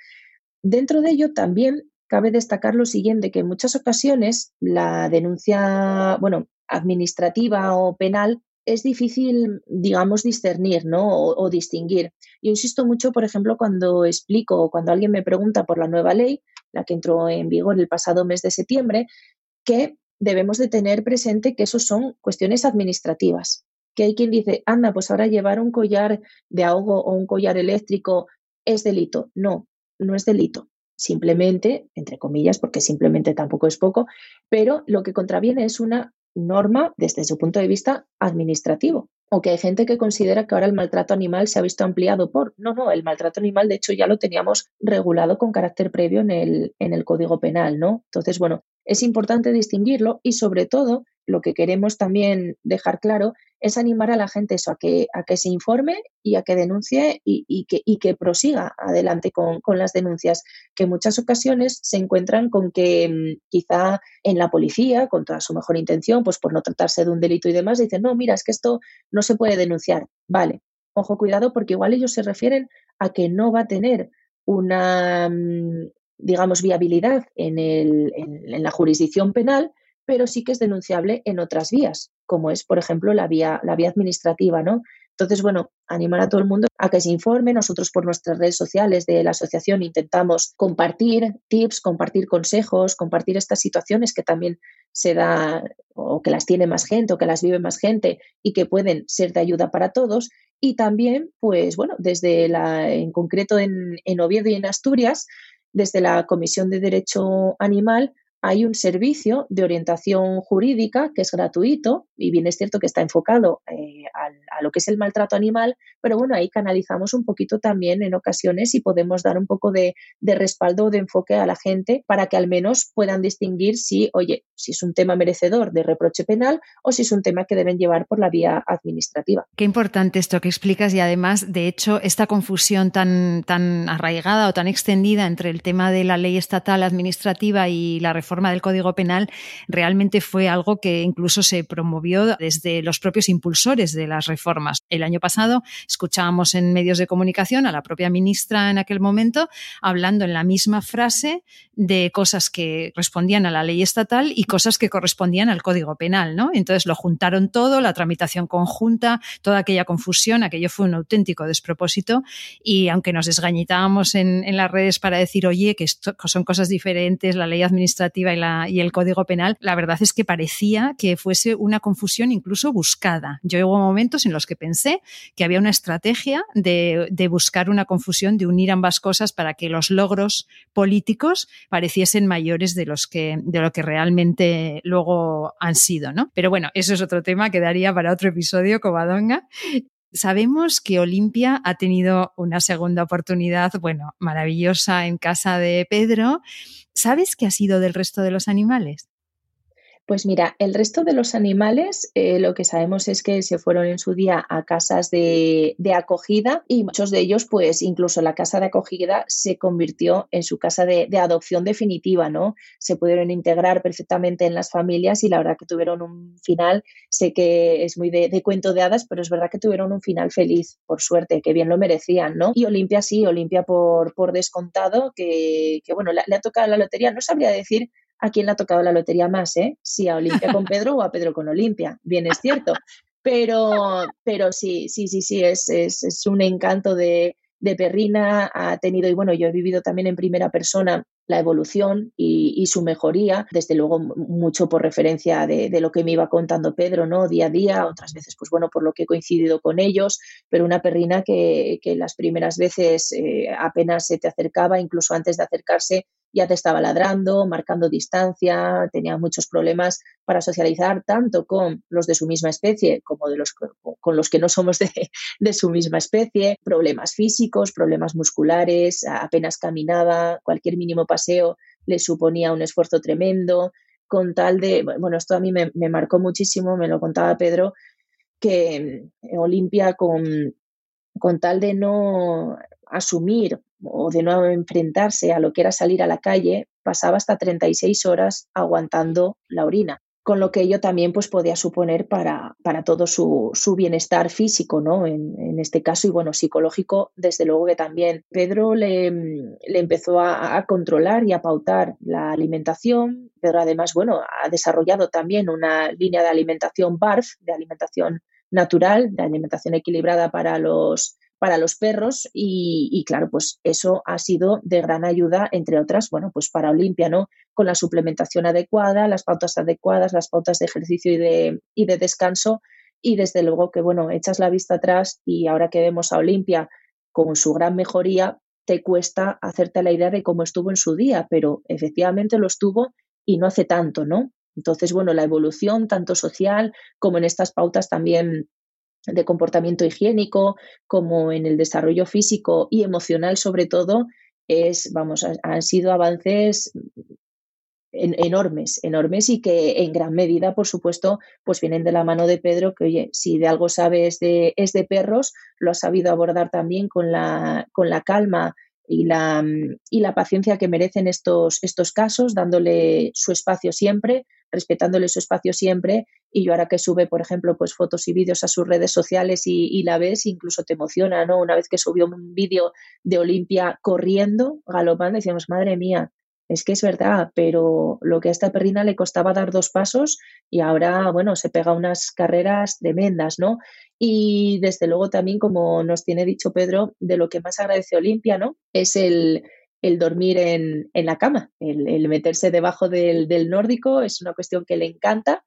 Dentro de ello también cabe destacar lo siguiente, que en muchas ocasiones la denuncia, bueno, administrativa o penal es difícil, digamos, discernir ¿no? o, distinguir. Yo insisto mucho, por ejemplo, cuando explico, cuando alguien me pregunta por la nueva ley, la que entró en vigor el pasado mes de septiembre, que debemos de tener presente que eso son cuestiones administrativas. Que hay quien dice, anda, pues ahora llevar un collar de ahogo o un collar eléctrico es delito. No, no es delito. Simplemente, entre comillas, porque simplemente tampoco es poco, pero lo que contraviene es una norma desde su punto de vista administrativo. O que hay gente que considera que ahora el maltrato animal se ha visto ampliado por. No, no, el maltrato animal, de hecho, ya lo teníamos regulado con carácter previo en el, en el Código Penal, ¿no? Entonces, bueno, es importante distinguirlo y, sobre todo, lo que queremos también dejar claro es animar a la gente eso, a que, a que se informe y a que denuncie y, que, que, prosiga adelante con, las denuncias, que en muchas ocasiones se encuentran con que mm, quizá en la policía, con toda su mejor intención, pues por no tratarse de un delito y demás, dicen, no, mira, es que esto no se puede denunciar. Vale, ojo, cuidado, porque igual ellos se refieren a que no va a tener una, mm, digamos, viabilidad en, el, en la jurisdicción penal, pero sí que es denunciable en otras vías, como es, por ejemplo, la vía, la vía administrativa, ¿no? Entonces, bueno, animar a todo el mundo a que se informe. Nosotros por nuestras redes sociales de la asociación intentamos compartir tips, compartir consejos, compartir estas situaciones que también se da o que las tiene más gente o que las vive más gente y que pueden ser de ayuda para todos. Y también, pues bueno, desde la, en concreto en, en Oviedo y en Asturias, desde la Comisión de Derecho Animal, hay un servicio de orientación jurídica que es gratuito y bien es cierto que está enfocado eh, a, lo que es el maltrato animal, pero bueno, ahí canalizamos un poquito también en ocasiones y podemos dar un poco de, de respaldo o de enfoque a la gente para que al menos puedan distinguir si, oye, si es un tema merecedor de reproche penal o si es un tema que deben llevar por la vía administrativa. Qué importante esto que explicas y además, de hecho, esta confusión tan, tan arraigada o tan extendida entre el tema de la ley estatal administrativa y la reforma reforma del Código Penal realmente fue algo que incluso se promovió desde los propios impulsores de las reformas. El año pasado escuchábamos en medios de comunicación a la propia ministra en aquel momento hablando en la misma frase de cosas que respondían a la ley estatal y cosas que correspondían al Código Penal, ¿no? Entonces lo juntaron todo, la tramitación conjunta, toda aquella confusión, aquello fue un auténtico despropósito y aunque nos desgañitábamos en, en las redes para decir, oye, que son cosas diferentes, la ley administrativa y, el Código Penal, la verdad es que parecía que fuese una confusión incluso buscada. Yo hubo momentos en los que pensé que había una estrategia de, buscar una confusión, de unir ambas cosas para que los logros políticos pareciesen mayores de los que de lo que realmente luego han sido, ¿no? Pero bueno, eso es otro tema que daría para otro episodio, Covadonga. Sabemos que Olimpia ha tenido una segunda oportunidad, bueno, maravillosa en casa de Pedro. ¿Sabes qué ha sido del resto de los animales? Pues mira, el resto de los animales eh, lo que sabemos es que se fueron en su día a casas de, acogida y muchos de ellos, pues incluso la casa de acogida se convirtió en su casa de, adopción definitiva, ¿no? Se pudieron integrar perfectamente en las familias y la verdad que tuvieron un final, sé que es muy de, cuento de hadas, pero es verdad que tuvieron un final feliz, por suerte, que bien lo merecían, ¿no? Y Olimpia sí, Olimpia por, por descontado, que, bueno, le, le ha tocado la lotería, no sabría decir a quién le ha tocado la lotería más, ¿eh? Si a Olimpia con Pedro o a Pedro con Olimpia, bien es cierto. Pero, pero sí, sí, sí, sí, es, es, un encanto de, de, perrina, ha tenido, y bueno, yo he vivido también en primera persona la evolución y, su mejoría, desde luego mucho por referencia de, de, lo que me iba contando Pedro, ¿no? Día a día, otras veces, pues bueno, por lo que he coincidido con ellos, pero una perrina que, que las primeras veces eh, apenas se te acercaba, incluso antes de acercarse, ya te estaba ladrando, marcando distancia, tenía muchos problemas para socializar tanto con los de su misma especie como de los, con los que no somos de, su misma especie, problemas físicos, problemas musculares, apenas caminaba, cualquier mínimo paseo le suponía un esfuerzo tremendo, con tal de, bueno, esto a mí me, marcó muchísimo, me lo contaba Pedro, que Olimpia con, con tal de no asumir o de no enfrentarse a lo que era salir a la calle, pasaba hasta 36 horas aguantando la orina con lo que ello también pues, podía suponer para, para todo su, su, bienestar físico, ¿no? En, en, este caso, y bueno, psicológico, desde luego que también. Pedro le, le empezó a, controlar y a pautar la alimentación. Pedro, además, bueno, ha desarrollado también una línea de alimentación BARF, de alimentación natural, de alimentación equilibrada para los, para los perros y, claro, pues eso ha sido de gran ayuda, entre otras, bueno, pues para Olimpia, ¿no? Con la suplementación adecuada, las pautas adecuadas, las pautas de ejercicio y de, y de descanso y desde luego que, bueno, echas la vista atrás y ahora que vemos a Olimpia con su gran mejoría, te cuesta hacerte la idea de cómo estuvo en su día, pero efectivamente lo estuvo y no hace tanto, ¿no? Entonces, bueno, la evolución tanto social como en estas pautas también de comportamiento higiénico, como en el desarrollo físico y emocional sobre todo, es, vamos, han sido avances enormes, enormes y que en gran medida, por supuesto, pues vienen de la mano de Pedro, que oye, si de algo sabe es de, es de perros, lo ha sabido abordar también con la, con la calma y la, y la paciencia que merecen estos, estos casos, dándole su espacio siempre, respetándole su espacio siempre. Y yo ahora que sube, por ejemplo, pues fotos y vídeos a sus redes sociales y, la ves, incluso te emociona, ¿no? Una vez que subió un vídeo de Olimpia corriendo, galopando, decíamos, madre mía, es que es verdad, pero lo que a esta perrina le costaba dar dos pasos y ahora, bueno, se pega unas carreras tremendas, ¿no? Y desde luego también, como nos tiene dicho Pedro, de lo que más agradece Olimpia, ¿no? Es el, el dormir en, en la cama, el, meterse debajo del, del, nórdico es una cuestión que le encanta.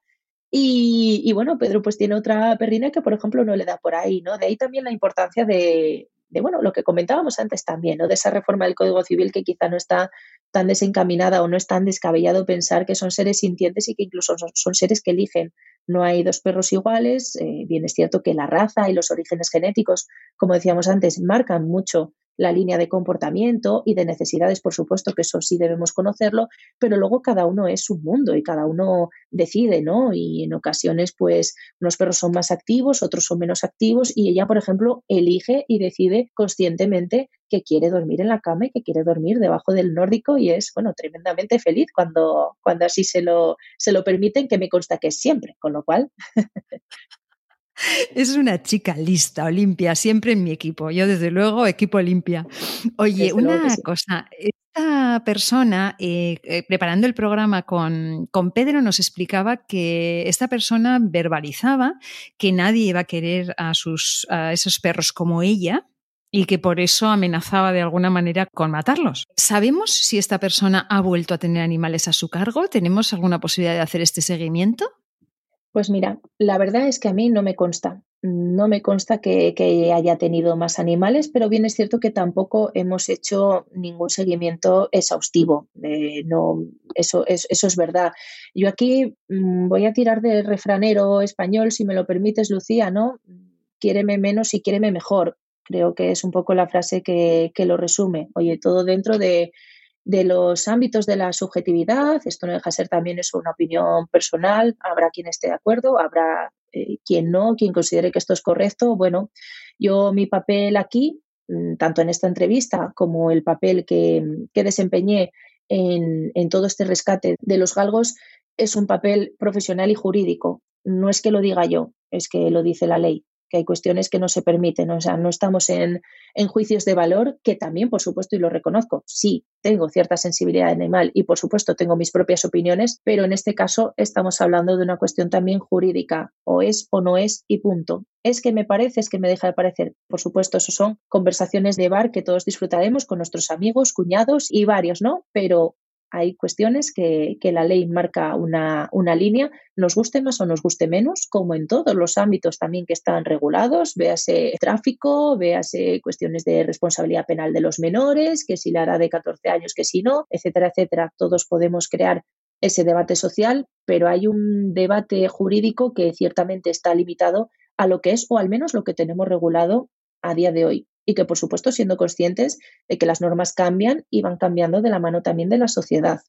Y, bueno, Pedro pues tiene otra perrina que, por ejemplo, no le da por ahí, ¿no? De ahí también la importancia de, de bueno, lo que comentábamos antes también, ¿no? De esa reforma del Código Civil que quizá no está tan desencaminada o no es tan descabellado pensar que son seres sintientes y que incluso son, son seres que eligen. No hay dos perros iguales. Eh, bien es cierto que la raza y los orígenes genéticos, como decíamos antes, marcan mucho la línea de comportamiento y de necesidades, por supuesto, que eso sí debemos conocerlo, pero luego cada uno es un mundo y cada uno decide, ¿no? Y en ocasiones, pues, unos perros son más activos, otros son menos activos y ella, por ejemplo, elige y decide conscientemente que quiere dormir en la cama y que quiere dormir debajo del nórdico y es, bueno, tremendamente feliz cuando, cuando así se lo, se lo permiten, que me consta que es siempre, con lo cual Es una chica lista, Olimpia, siempre en mi equipo. Yo, desde luego, equipo Olimpia. Oye, una cosa, esta persona, eh, eh, preparando el programa con, con, Pedro, nos explicaba que esta persona verbalizaba que nadie iba a querer a, sus, a esos perros como ella, y que por eso amenazaba de alguna manera con matarlos. ¿Sabemos si esta persona ha vuelto a tener animales a su cargo? ¿Tenemos alguna posibilidad de hacer este seguimiento? Pues mira, la verdad es que a mí no me consta. No me consta que, haya tenido más animales, pero bien es cierto que tampoco hemos hecho ningún seguimiento exhaustivo. Eh, no, eso, es, eso es verdad. Yo aquí mm, voy a tirar de refranero español, si me lo permites, Lucía, ¿no? Quiéreme menos y quiéreme mejor. Creo que es un poco la frase que, que lo resume. Oye, todo dentro de, de los ámbitos de la subjetividad. Esto no deja de ser también eso una opinión personal. Habrá quien esté de acuerdo, habrá eh, quien no, quien considere que esto es correcto. Bueno, yo mi papel aquí, mm, tanto en esta entrevista como el papel que, desempeñé en, en todo este rescate de los galgos, es un papel profesional y jurídico. No es que lo diga yo, es que lo dice la ley que hay cuestiones que no se permiten, o sea, no estamos en, en, juicios de valor, que también, por supuesto, y lo reconozco, sí, tengo cierta sensibilidad animal y, por supuesto, tengo mis propias opiniones, pero en este caso estamos hablando de una cuestión también jurídica, o es o no es y punto. Es que me parece, es que me deja de parecer. Por supuesto, eso son conversaciones de bar que todos disfrutaremos con nuestros amigos, cuñados y varios, ¿no? Pero hay cuestiones que, la ley marca una, una, línea, nos guste más o nos guste menos, como en todos los ámbitos también que están regulados, véase tráfico, véase cuestiones de responsabilidad penal de los menores, que si la hará de 14 años, que si no, etcétera, etcétera. Todos podemos crear ese debate social, pero hay un debate jurídico que ciertamente está limitado a lo que es, o al menos lo que tenemos regulado a día de hoy y que, por supuesto, siendo conscientes de que las normas cambian y van cambiando de la mano también de la sociedad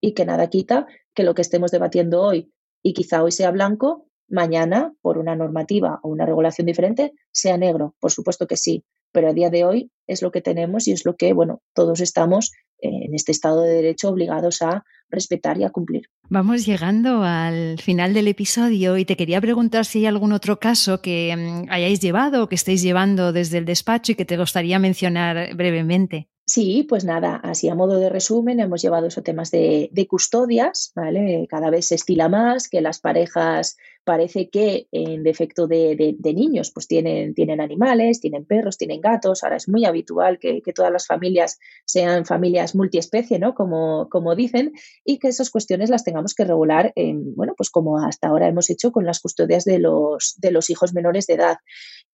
y que nada quita que lo que estemos debatiendo hoy y quizá hoy sea blanco, mañana, por una normativa o una regulación diferente, sea negro. Por supuesto que sí. pero a día de hoy es lo que tenemos y es lo que, bueno, todos estamos en este Estado de Derecho obligados a respetar y a cumplir. Vamos llegando al final del episodio y te quería preguntar si hay algún otro caso que mm, hayáis llevado o que estéis llevando desde el despacho y que te gustaría mencionar brevemente. Sí, pues nada, así a modo de resumen, hemos llevado esos temas de, custodias, ¿vale? Cada vez se estila más que las parejas parece que en defecto de, niños, pues tienen, tienen animales, tienen perros, tienen gatos. Ahora es muy habitual que, todas las familias sean familias multiespecie, ¿no? Como, como dicen, y que esas cuestiones las tengamos que regular, en, bueno, pues como hasta ahora hemos hecho con las custodias de los, de los hijos menores de edad.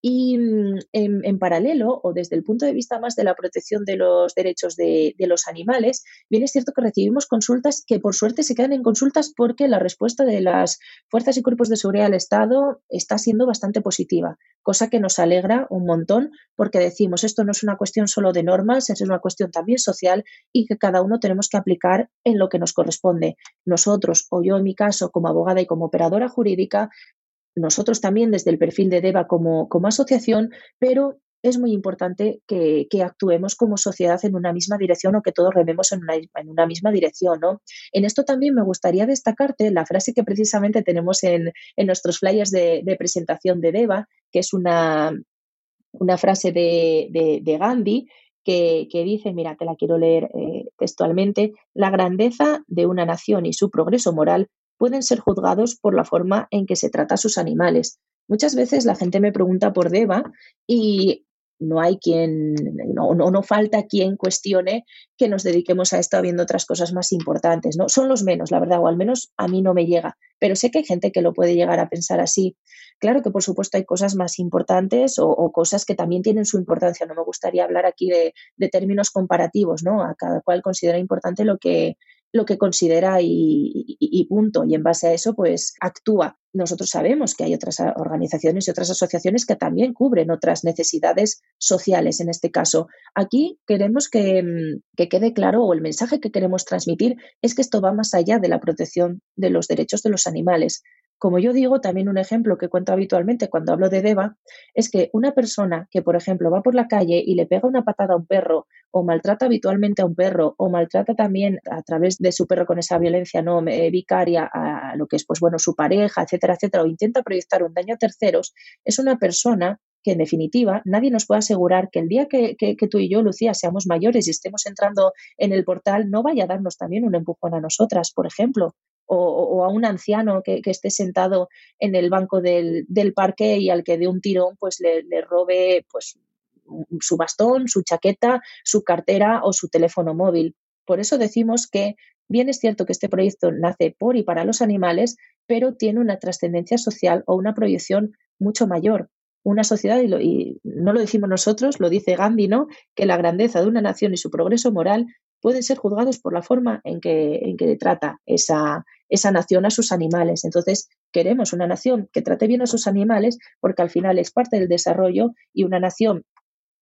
Y mm, en, paralelo, o desde el punto de vista más de la protección de los derechos de, los animales, bien es cierto que recibimos consultas que por suerte se quedan en consultas porque la respuesta de las fuerzas y cuerpos de seguridad del Estado está siendo bastante positiva, cosa que nos alegra un montón porque decimos esto no es una cuestión solo de normas, es una cuestión también social y que cada uno tenemos que aplicar en lo que nos corresponde. Nosotros, o yo en mi caso, como abogada y como operadora jurídica, nosotros también desde el perfil de DEVA como, como asociación, pero es muy importante que, actuemos como sociedad en una misma dirección o que todos rememos en una, misma dirección. ¿no? En esto también me gustaría destacarte la frase que precisamente tenemos en, nuestros flyers de, presentación de DEVA, que es una, una frase de, Gandhi, que, dice, mira, te la quiero leer eh, textualmente, la grandeza de una nación y su progreso moral pueden ser juzgados por la forma en que se trata a sus animales. Muchas veces la gente me pregunta por Deva y no hay quien, no, no, falta quien cuestione que nos dediquemos a esto habiendo otras cosas más importantes, ¿no? Son los menos, la verdad, o al menos a mí no me llega, pero sé que hay gente que lo puede llegar a pensar así. Claro que por supuesto hay cosas más importantes o, cosas que también tienen su importancia. No me gustaría hablar aquí de términos comparativos, ¿no? A cada cual considera importante lo que, lo que considera y, punto. Y en base a eso, pues actúa. Nosotros sabemos que hay otras organizaciones y otras asociaciones que también cubren otras necesidades sociales en este caso. Aquí queremos que, mm, que quede claro o el mensaje que queremos transmitir es que esto va más allá de la protección de los derechos de los animales. Como yo digo, también un ejemplo que cuento habitualmente cuando hablo de DEVA es que una persona que, por ejemplo, va por la calle y le pega una patada a un perro o maltrata habitualmente a un perro o maltrata también a través de su perro con esa violencia no vicaria a lo que es, pues bueno, su pareja, etcétera, etcétera, o intenta proyectar un daño a terceros, es una persona que en definitiva nadie nos puede asegurar que el día que, tú y yo, Lucía, seamos mayores y estemos entrando en el portal, no vaya a darnos también un empujón a nosotras, por ejemplo o, a un anciano que, esté sentado en el banco del, parque y al que de un tirón pues le, robe pues su bastón, su chaqueta, su cartera o su teléfono móvil. Por eso decimos que bien es cierto que este proyecto nace por y para los animales, pero tiene una trascendencia social o una proyección mucho mayor. Una sociedad, y, y, no lo decimos nosotros, lo dice Gandhi, ¿no? que la grandeza de una nación y su progreso moral pueden ser juzgados por la forma en que, en que trata esa, esa nación a sus animales. Entonces, queremos una nación que trate bien a sus animales porque al final es parte del desarrollo y una nación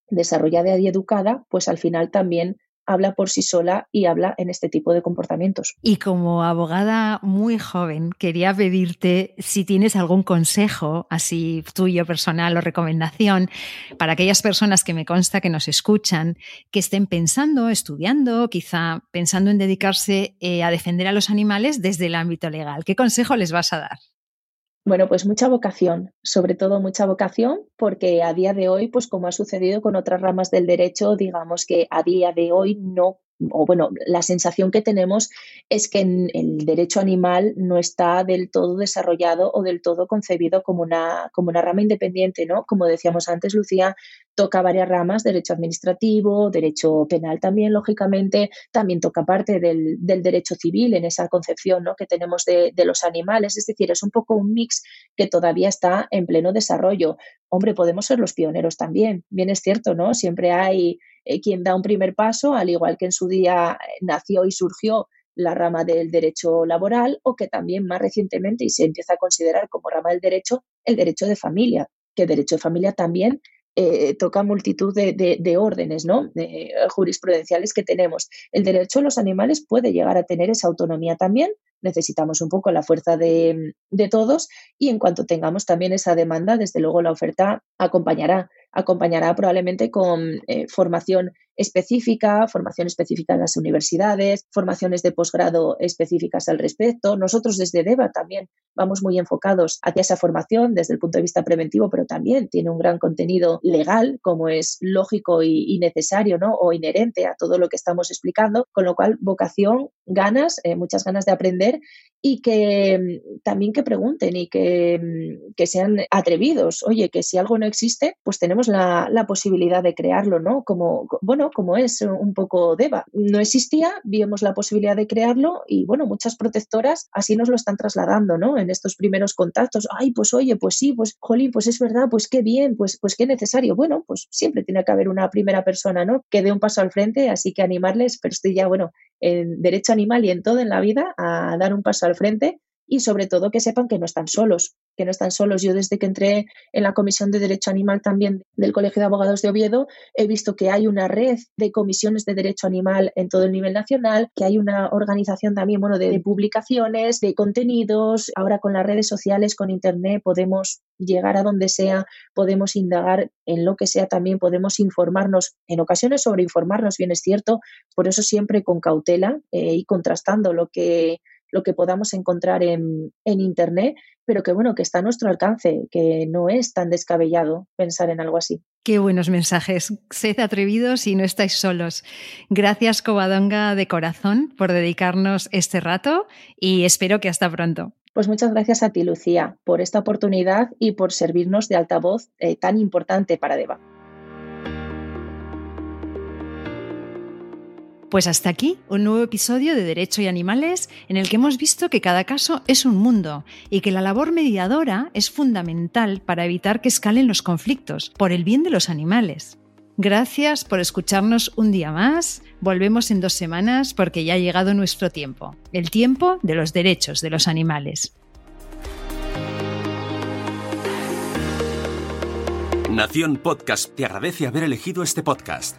desarrollada y educada, pues al final también habla por sí sola y habla en este tipo de comportamientos. Y como abogada muy joven, quería pedirte si tienes algún consejo, así tuyo personal o recomendación, para aquellas personas que me consta que nos escuchan, que estén pensando, estudiando, quizá pensando en dedicarse eh, a defender a los animales desde el ámbito legal. ¿Qué consejo les vas a dar? Bueno, pues mucha vocación, sobre todo mucha vocación, porque a día de hoy, pues como ha sucedido con otras ramas del derecho, digamos que a día de hoy no o bueno, la sensación que tenemos es que el derecho animal no está del todo desarrollado o del todo concebido como una, como una rama independiente, ¿no? Como decíamos antes, Lucía, toca varias ramas, derecho administrativo, derecho penal también, lógicamente, también toca parte del, derecho civil en esa concepción ¿no? que tenemos de, de los animales, es decir, es un poco un mix que todavía está en pleno desarrollo. Hombre, podemos ser los pioneros también, bien es cierto, ¿no? Siempre hay eh, quien da un primer paso, al igual que en su día eh, nació y surgió la rama del derecho laboral o que también más recientemente y se empieza a considerar como rama del derecho el derecho de familia, que derecho de familia también eh, toca multitud de, órdenes ¿no? jurisprudenciales que tenemos. El derecho a los animales puede llegar a tener esa autonomía también. Necesitamos un poco la fuerza de, de todos y en cuanto tengamos también esa demanda, desde luego la oferta acompañará acompañará probablemente con eh, formación específica, formación específica en las universidades, formaciones de posgrado específicas al respecto. Nosotros desde DEVA también vamos muy enfocados hacia esa formación desde el punto de vista preventivo, pero también tiene un gran contenido legal, como es lógico y, necesario, ¿no? O inherente a todo lo que estamos explicando, con lo cual vocación, ganas, eh, muchas ganas de aprender y que mm, también que pregunten y que, mm, que, sean atrevidos. Oye, que si algo no existe, pues tenemos la, la posibilidad de crearlo, ¿no? Como, bueno, como es un poco DEVA. No existía, vimos la posibilidad de crearlo y bueno, muchas protectoras así nos lo están trasladando, ¿no? En estos primeros contactos. Ay, pues oye, pues sí, pues jolín, pues es verdad, pues qué bien, pues, pues qué necesario. Bueno, pues siempre tiene que haber una primera persona, ¿no? Que dé un paso al frente, así que animarles, pero estoy ya, bueno, en derecho animal y en todo en la vida a dar un paso al frente y sobre todo que sepan que no están solos, que no están solos. Yo desde que entré en la Comisión de Derecho Animal también del Colegio de Abogados de Oviedo, he visto que hay una red de comisiones de derecho animal en todo el nivel nacional, que hay una organización también bueno, de, publicaciones, de contenidos. Ahora con las redes sociales, con Internet, podemos llegar a donde sea, podemos indagar en lo que sea también, podemos informarnos, en ocasiones sobre informarnos, bien es cierto, por eso siempre con cautela eh, y contrastando lo que lo que podamos encontrar en, Internet, pero que bueno, que está a nuestro alcance, que no es tan descabellado pensar en algo así. Qué buenos mensajes. Sed atrevidos y no estáis solos. Gracias, Covadonga de corazón, por dedicarnos este rato y espero que hasta pronto. Pues muchas gracias a ti, Lucía, por esta oportunidad y por servirnos de altavoz eh, tan importante para Deva. Pues hasta aquí un nuevo episodio de Derecho y Animales en el que hemos visto que cada caso es un mundo y que la labor mediadora es fundamental para evitar que escalen los conflictos por el bien de los animales. Gracias por escucharnos un día más. Volvemos en dos semanas porque ya ha llegado nuestro tiempo, el tiempo de los derechos de los animales. Nación Podcast te agradece haber elegido este podcast.